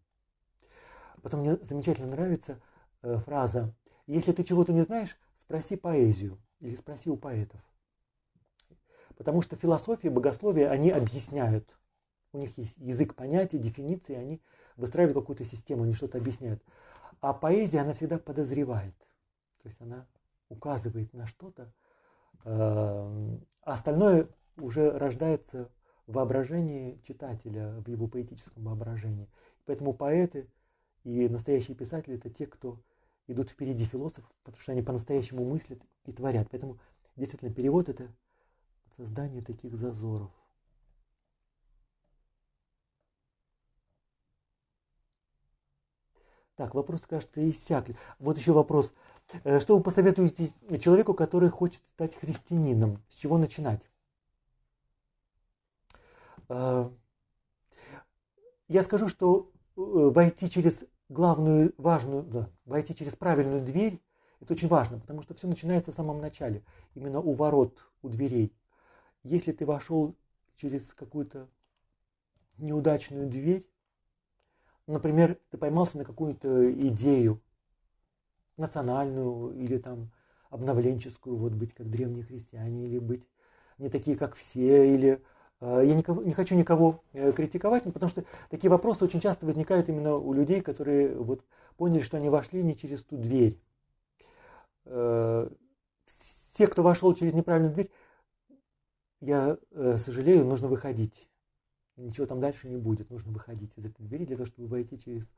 Потом мне замечательно нравится э, фраза «Если ты чего-то не знаешь, спроси поэзию или спроси у поэтов». Потому что философия, богословие, они объясняют. У них есть язык понятий, дефиниции, они выстраивают какую-то систему, они что-то объясняют. А поэзия, она всегда подозревает. То есть она указывает на что-то, а остальное уже рождается воображении читателя, в его поэтическом воображении. Поэтому поэты и настоящие писатели – это те, кто идут впереди философов, потому что они по-настоящему мыслят и творят. Поэтому действительно перевод – это создание таких зазоров. Так, вопрос, кажется, иссякли. Вот еще вопрос. Э, что вы посоветуете человеку, который хочет стать христианином? С чего начинать? Э, я скажу, что э, войти через главную, важную, да, войти через правильную дверь, это очень важно, потому что все начинается в самом начале, именно у ворот, у дверей. Если ты вошел через какую-то неудачную дверь, например, ты поймался на какую-то идею национальную или там обновленческую, вот быть как древние христиане, или быть не такие, как все, или я никого, не хочу никого э, критиковать, потому что такие вопросы очень часто возникают именно у людей, которые вот поняли, что они вошли не через ту дверь. Э, все, кто вошел через неправильную дверь, я сожалею, нужно выходить ничего там дальше не будет. Нужно выходить из этой двери для того, чтобы войти через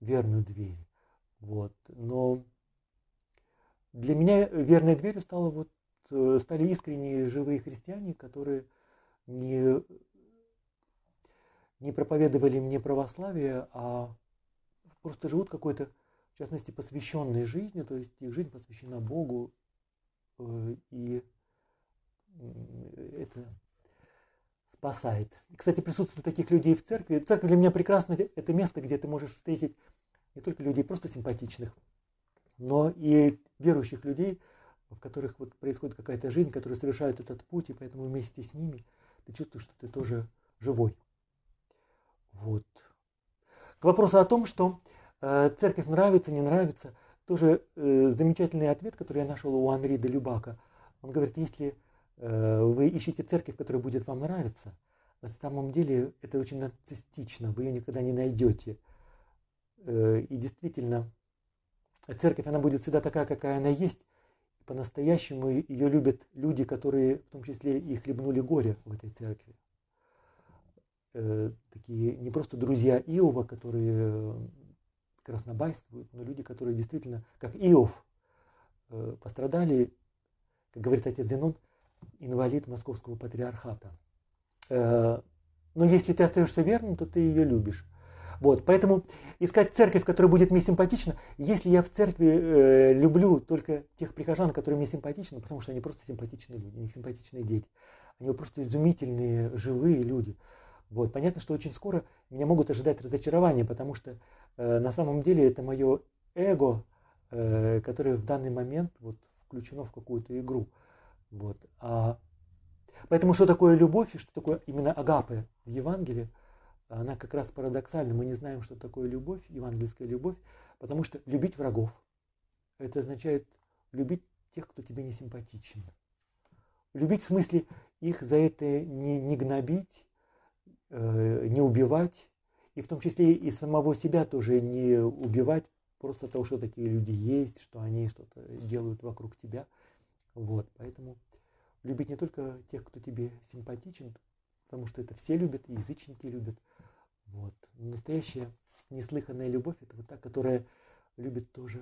верную дверь. Вот. Но для меня верной дверью стало вот, э, стали искренние живые христиане, которые не, не проповедовали мне православие, а просто живут какой-то, в частности, посвященной жизнью, то есть их жизнь посвящена Богу, э, и это спасает. Кстати, присутствие таких людей в церкви. Церковь для меня прекрасна. Это место, где ты можешь встретить не только людей просто симпатичных, но и верующих людей, в которых вот происходит какая-то жизнь, которые совершают этот путь, и поэтому вместе с ними ты чувствуешь, что ты тоже живой. Вот. К вопросу о том, что э, церковь нравится, не нравится, тоже э, замечательный ответ, который я нашел у Анри де Любака. Он говорит, если Э, вы ищете церковь, которая будет вам нравиться. На самом деле это очень нарциссично, вы ее никогда не найдете. Э, и действительно, церковь, она будет всегда такая, какая она есть. По-настоящему ее любят люди, которые в том числе и хлебнули горе в этой церкви. Э, такие не просто друзья Иова, которые краснобайствуют, но люди, которые действительно, как Иов, пострадали, как говорит отец Зенон, инвалид московского патриархата. Э, но если ты остаешься верным, то ты ее любишь. Вот, поэтому искать церковь, которая будет мне симпатична, если я в церкви э, люблю только тех прихожан, которые мне симпатичны, потому что они просто симпатичные люди, у них симпатичные дети, они просто изумительные, живые люди. Вот, понятно, что очень скоро меня могут ожидать разочарования, потому что э, на самом деле это мое эго, э, которое в данный момент вот, включено в какую-то игру. Вот. А, поэтому что такое любовь и что такое именно агапы в Евангелии, она как раз парадоксальна. Мы не знаем, что такое любовь, евангельская любовь, потому что любить врагов, это означает любить тех, кто тебе не симпатичен. Любить в смысле их за это не, не гнобить, э, не убивать, и в том числе и самого себя тоже не убивать, просто того, что такие люди есть, что они что-то делают вокруг тебя – вот, поэтому любить не только тех, кто тебе симпатичен, потому что это все любят, и язычники любят. Вот. Настоящая неслыханная любовь – это вот та, которая любит тоже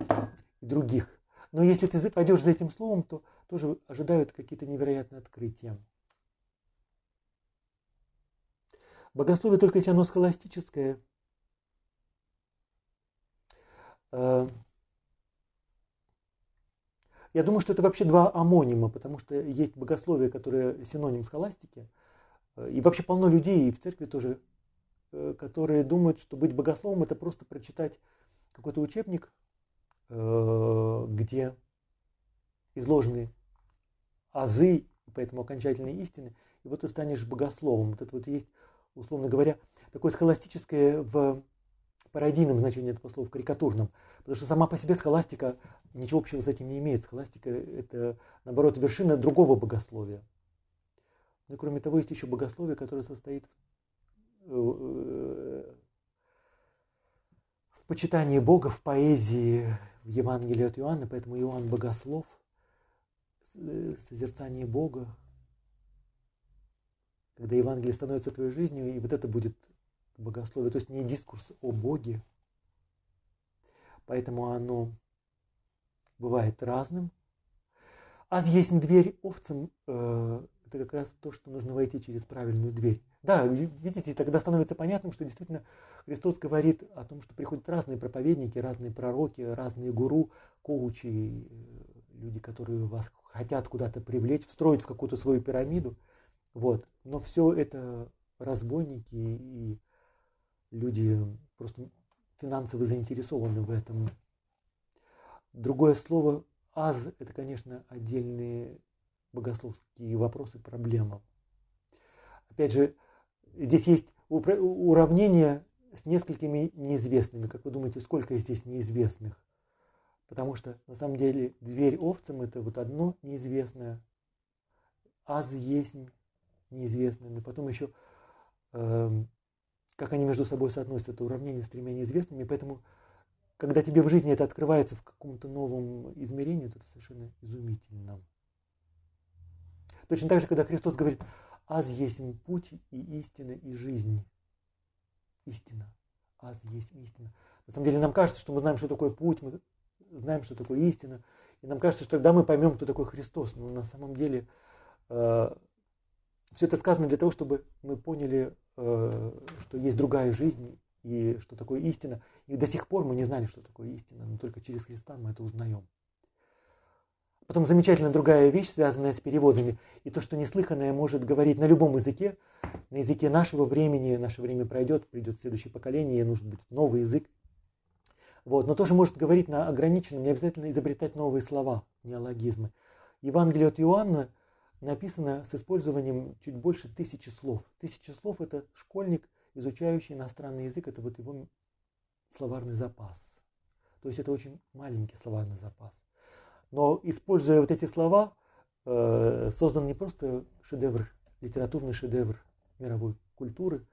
и других. Но если ты пойдешь за этим словом, то тоже ожидают какие-то невероятные открытия. Богословие, только если оно схоластическое, э, я думаю, что это вообще два амонима, потому что есть богословие, которое синоним схоластики, и вообще полно людей, и в церкви тоже, э, которые думают, что быть богословом это просто прочитать какой-то учебник, э, где изложены азы, поэтому окончательные истины, и вот ты станешь богословом. Вот это вот есть, условно говоря, такое схоластическое в пародийном значении этого слова, карикатурном. Потому что сама по себе схоластика ничего общего с этим не имеет. Схоластика – это, наоборот, вершина другого богословия. Ну и кроме того, есть еще богословие, которое состоит в, э, в почитании Бога, в поэзии, в Евангелии от Иоанна, поэтому Иоанн богослов, э, созерцание Бога, когда Евангелие становится твоей жизнью, и вот это будет богословие, то есть не дискурс о Боге, поэтому оно бывает разным. Аз есть дверь овцам, э, это как раз то, что нужно войти через правильную дверь. Да, видите, тогда становится понятным, что действительно Христос говорит о том, что приходят разные проповедники, разные пророки, разные гуру, коучи, э, люди, которые вас хотят куда-то привлечь, встроить в какую-то свою пирамиду. Вот. Но все это разбойники и люди просто финансово заинтересованы в этом. Другое слово «аз» – это, конечно, отдельные богословские вопросы, проблема. Опять же, здесь есть уравнение с несколькими неизвестными. Как вы думаете, сколько здесь неизвестных? Потому что на самом деле дверь овцам это вот одно неизвестное, аз есть неизвестное, но потом еще э, как они между собой соотносятся, это уравнение с тремя неизвестными, поэтому когда тебе в жизни это открывается в каком-то новом измерении, то это совершенно изумительно. Точно так же, когда Христос говорит, аз есть путь и истина и жизнь. Истина. Аз есть истина. На самом деле нам кажется, что мы знаем, что такое путь, мы знаем, что такое истина. И нам кажется, что тогда мы поймем, кто такой Христос. Но на самом деле э, все это сказано для того, чтобы мы поняли, э, что есть другая жизнь и что такое истина. И до сих пор мы не знали, что такое истина, но только через Христа мы это узнаем. Потом замечательная другая вещь, связанная с переводами. И то, что неслыханное может говорить на любом языке, на языке нашего времени, наше время пройдет, придет следующее поколение, и нужен будет новый язык. Вот, но тоже может говорить на ограниченном, не обязательно изобретать новые слова, неологизмы. Евангелие от Иоанна написано с использованием чуть больше тысячи слов. Тысяча слов – это школьник, изучающий иностранный язык, это вот его словарный запас. То есть это очень маленький словарный запас. Но используя вот эти слова, э, создан не просто шедевр, литературный шедевр мировой культуры,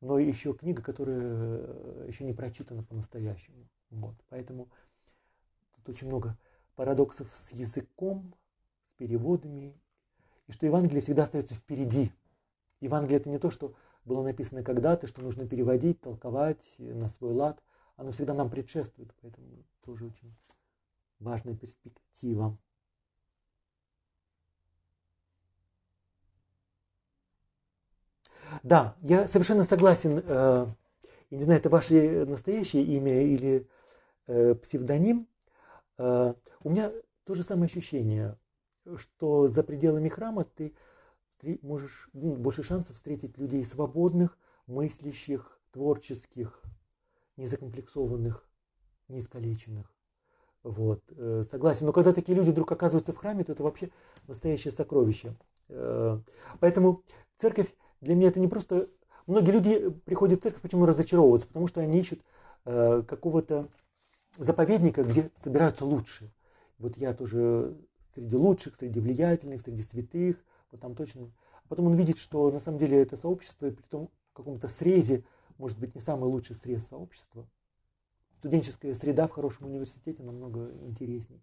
но еще книга, которая э, еще не прочитана по-настоящему. Вот. Поэтому тут очень много парадоксов с языком, с переводами, и что Евангелие всегда остается впереди. Евангелие это не то, что было написано когда-то, что нужно переводить, толковать на свой лад. Оно всегда нам предшествует, поэтому тоже очень важная перспектива. Да, я совершенно согласен. Э, я не знаю, это ваше настоящее имя или э, псевдоним. Э, у меня то же самое ощущение, что за пределами храма ты можешь ну, больше шансов встретить людей свободных, мыслящих, творческих, незакомплексованных, неискалеченных. Вот, э, согласен. Но когда такие люди вдруг оказываются в храме, то это вообще настоящее сокровище. Э, поэтому церковь для меня это не просто... Многие люди приходят в церковь, почему разочаровываются? Потому что они ищут э, какого-то заповедника, где собираются лучшие. Вот я тоже среди лучших, среди влиятельных, среди святых, вот там точно. А потом он видит, что на самом деле это сообщество, и при том в каком-то срезе, может быть, не самый лучший срез сообщества, студенческая среда в хорошем университете намного интереснее.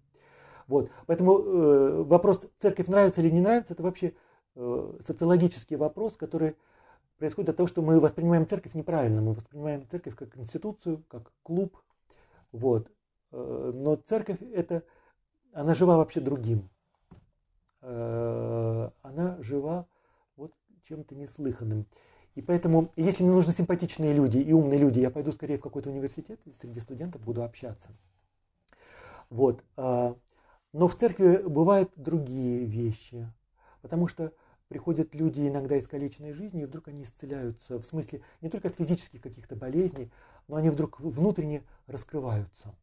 Вот. Поэтому э, вопрос, церковь нравится или не нравится, это вообще э, социологический вопрос, который происходит от того, что мы воспринимаем церковь неправильно. Мы воспринимаем церковь как институцию, как клуб. Вот. Э, но церковь это, она жива вообще другим. Э, она жива вот чем-то неслыханным. И поэтому, если мне нужны симпатичные люди и умные люди, я пойду скорее в какой-то университет, среди студентов буду общаться. Вот. А, но в церкви бывают другие вещи, потому что приходят люди иногда из искалеченной жизни, и вдруг они исцеляются, в смысле не только от физических каких-то болезней, но они вдруг внутренне раскрываются.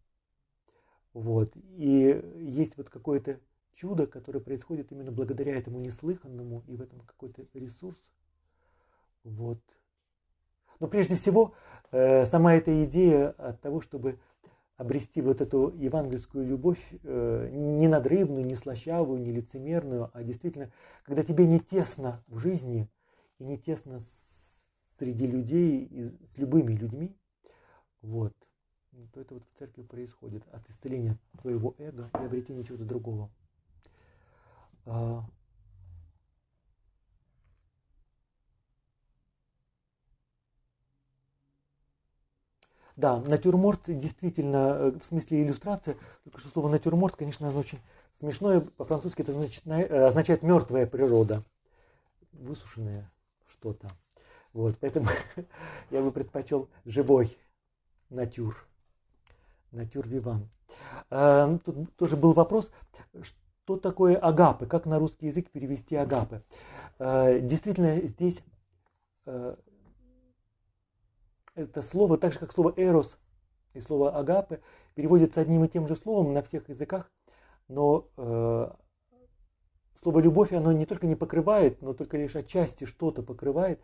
Вот. И есть вот какое-то чудо, которое происходит именно благодаря этому неслыханному, и в этом какой-то ресурс – вот. Но прежде всего, э, сама эта идея от того, чтобы обрести вот эту евангельскую любовь, э, не надрывную, не слащавую, не лицемерную, а действительно, когда тебе не тесно в жизни и не тесно среди людей, и с любыми людьми, вот, что это вот в церкви происходит от исцеления твоего эго и обретения чего-то другого. Да, натюрморт действительно, э, в смысле иллюстрация, только что слово натюрморт, конечно, оно очень смешное. По-французски это значит, э, означает мертвая природа, высушенное что-то. Вот, поэтому я бы предпочел живой натюр, натюр виван. А, тут тоже был вопрос, что такое агапы, как на русский язык перевести агапы. А, действительно, здесь э, это слово, так же как слово «эрос» и слово «агапе», переводится одним и тем же словом на всех языках, но э, слово «любовь» оно не только не покрывает, но только лишь отчасти что-то покрывает,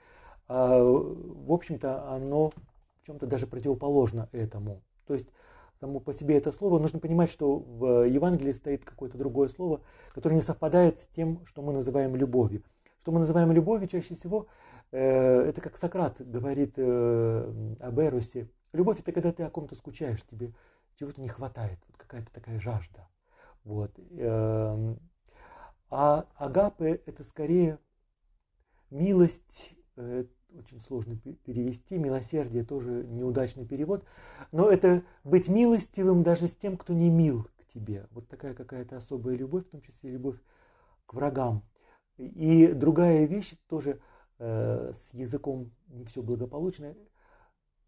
а, в общем-то, оно в чем-то даже противоположно этому. То есть само по себе это слово, нужно понимать, что в Евангелии стоит какое-то другое слово, которое не совпадает с тем, что мы называем любовью. Что мы называем любовью чаще всего, это как Сократ говорит э, об Эрусе. Любовь это когда ты о ком-то скучаешь, тебе чего-то не хватает, вот какая-то такая жажда. Вот. Эм, а агапы это скорее милость, э, очень сложно перевести, милосердие тоже неудачный перевод, но это быть милостивым даже с тем, кто не мил к тебе. Вот такая какая-то особая любовь, в том числе любовь к врагам. И другая вещь тоже – Э, с языком не все благополучно.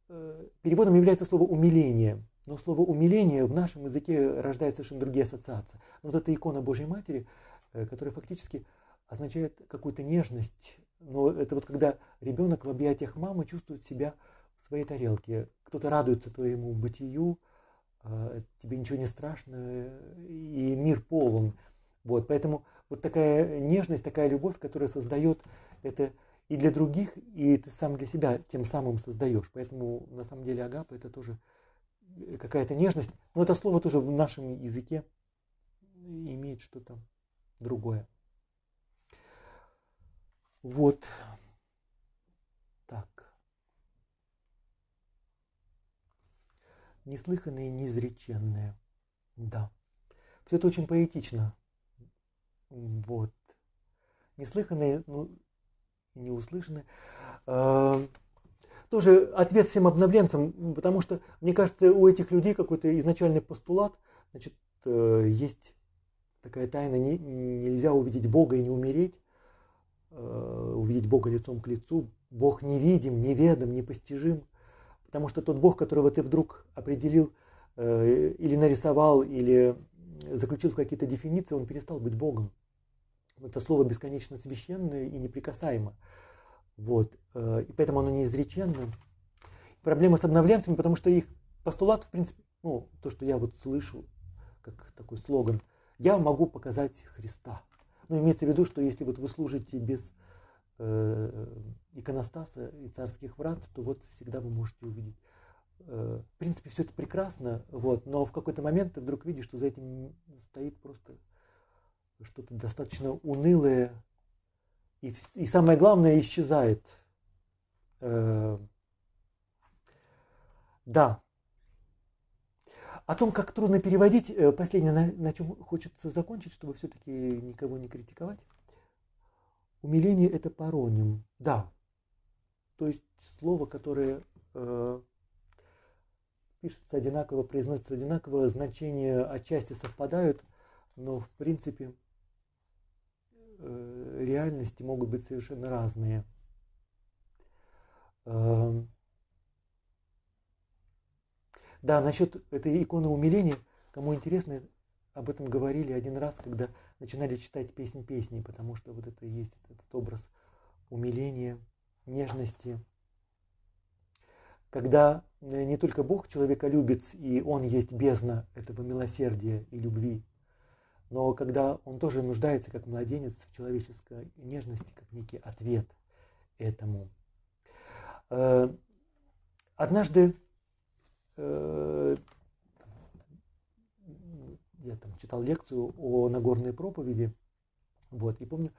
Э, переводом является слово «умиление». Но слово «умиление» в нашем языке рождает совершенно другие ассоциации. Вот эта икона Божьей Матери, э, которая фактически означает какую-то нежность. Но это вот когда ребенок в объятиях мамы чувствует себя в своей тарелке. Кто-то радуется твоему бытию, тебе ничего не страшно, и мир полон. Вот, поэтому вот такая нежность, такая любовь, которая создает это и для других, и ты сам для себя тем самым создаешь. Поэтому на самом деле агапа это тоже э, какая-то нежность. Но это слово тоже в нашем языке имеет что-то другое. Вот. Так. Неслыханное, неизреченное. Да. Все это очень поэтично. Вот. Неслыханное, ну, не услышаны. А, тоже ответ всем обновленцам, потому что, мне кажется, у этих людей какой-то изначальный постулат, значит, э, есть такая тайна, не, нельзя увидеть Бога и не умереть, э, увидеть Бога лицом к лицу. Бог невидим, неведом, непостижим, потому что тот Бог, которого ты вдруг определил э, или нарисовал, или заключил в какие-то дефиниции, он перестал быть Богом. Это слово бесконечно священное и неприкасаемо. Вот. Э, и поэтому оно неизреченно. Проблема с обновленцами, потому что их постулат, в принципе, ну, то, что я вот слышу, как такой слоган, я могу показать Христа. Ну, имеется в виду, что если вот вы служите без э, иконостаса и царских врат, то вот всегда вы можете увидеть. Э, в принципе, все это прекрасно, вот, но в какой-то момент ты вдруг видишь, что за этим стоит просто что-то достаточно унылое, и, и самое главное, исчезает. Э, да. О том, как трудно переводить, э, последнее, на, на чем хочется закончить, чтобы все-таки никого не критиковать. Умиление – это пароним. Да. То есть слово, которое э, пишется одинаково, произносится одинаково, значения отчасти совпадают, но в принципе – реальности могут быть совершенно разные. Эм, да, насчет этой иконы умиления, кому интересно, об этом говорили один раз, когда начинали читать песнь песни, потому что вот это и есть этот образ умиления, нежности. Когда э, не только Бог человека любит, и Он есть бездна этого милосердия и любви, но когда он тоже нуждается, как младенец, в человеческой нежности, как некий ответ этому. Э, однажды э, я там читал лекцию о Нагорной проповеди, вот, и помню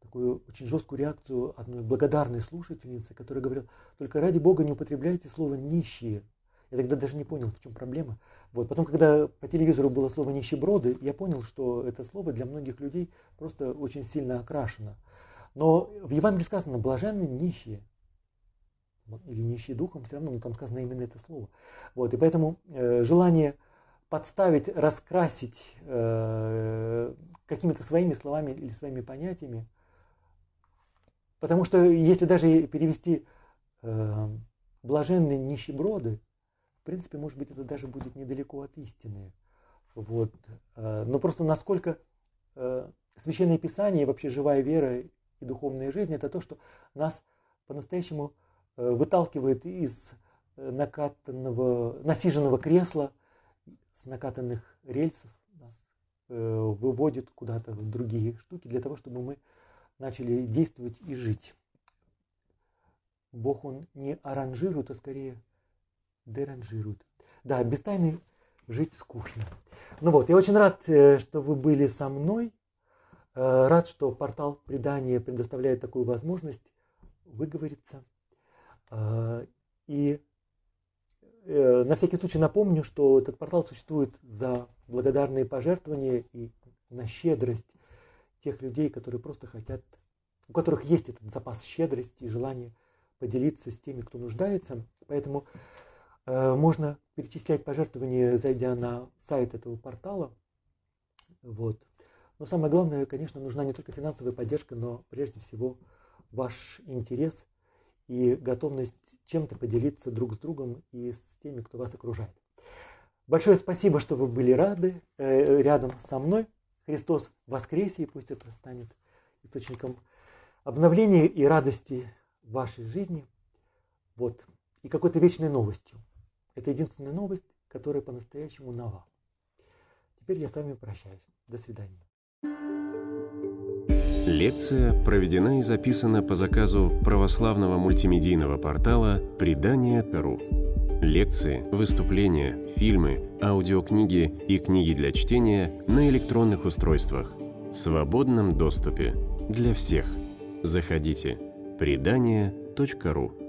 такую очень жесткую реакцию одной благодарной слушательницы, которая говорила, только ради Бога не употребляйте слово «нищие». Я тогда даже не понял, в чем проблема. Вот. Потом, когда по телевизору было слово «нищеброды», я понял, что это слово для многих людей просто очень сильно окрашено. Но в Евангелии сказано «блаженны нищие» или нищие духом, все равно ну, там сказано именно это слово. Вот. И поэтому э, желание подставить, раскрасить э, какими-то своими словами или своими понятиями, потому что если даже перевести э, «блаженные нищеброды», в принципе, может быть, это даже будет недалеко от истины. Вот. Э, но просто насколько э, Священное Писание вообще живая вера и духовная жизнь – это то, что нас по-настоящему э, выталкивает из накатанного, насиженного кресла, с накатанных рельсов, нас выводит куда-то в другие штуки для того, чтобы мы начали действовать и жить. Бог, Он не аранжирует, а скорее деранжируют. Да, без тайны жить скучно. Ну вот, я очень рад, э, что вы были со мной. Э, рад, что портал предания предоставляет такую возможность выговориться. Э, и на всякий случай напомню, что этот портал существует за благодарные пожертвования и на щедрость тех людей, которые просто хотят, у которых есть этот запас щедрости и желание поделиться с теми, кто нуждается. Поэтому можно перечислять пожертвования, зайдя на сайт этого портала. Вот. Но самое главное, конечно, нужна не только финансовая поддержка, но прежде всего ваш интерес и готовность чем-то поделиться друг с другом и с теми, кто вас окружает. Большое спасибо, что вы были рады э, рядом со мной. Христос воскресе, и пусть это станет источником обновления и радости в вашей жизни. Вот. И какой-то вечной новостью. Это единственная новость, которая по-настоящему нова. Теперь я с вами прощаюсь. До свидания.
Лекция проведена и записана по заказу православного мультимедийного портала «Предание.ру». Лекции, выступления, фильмы, аудиокниги и книги для чтения на электронных устройствах в свободном доступе для всех. Заходите. Предание.ру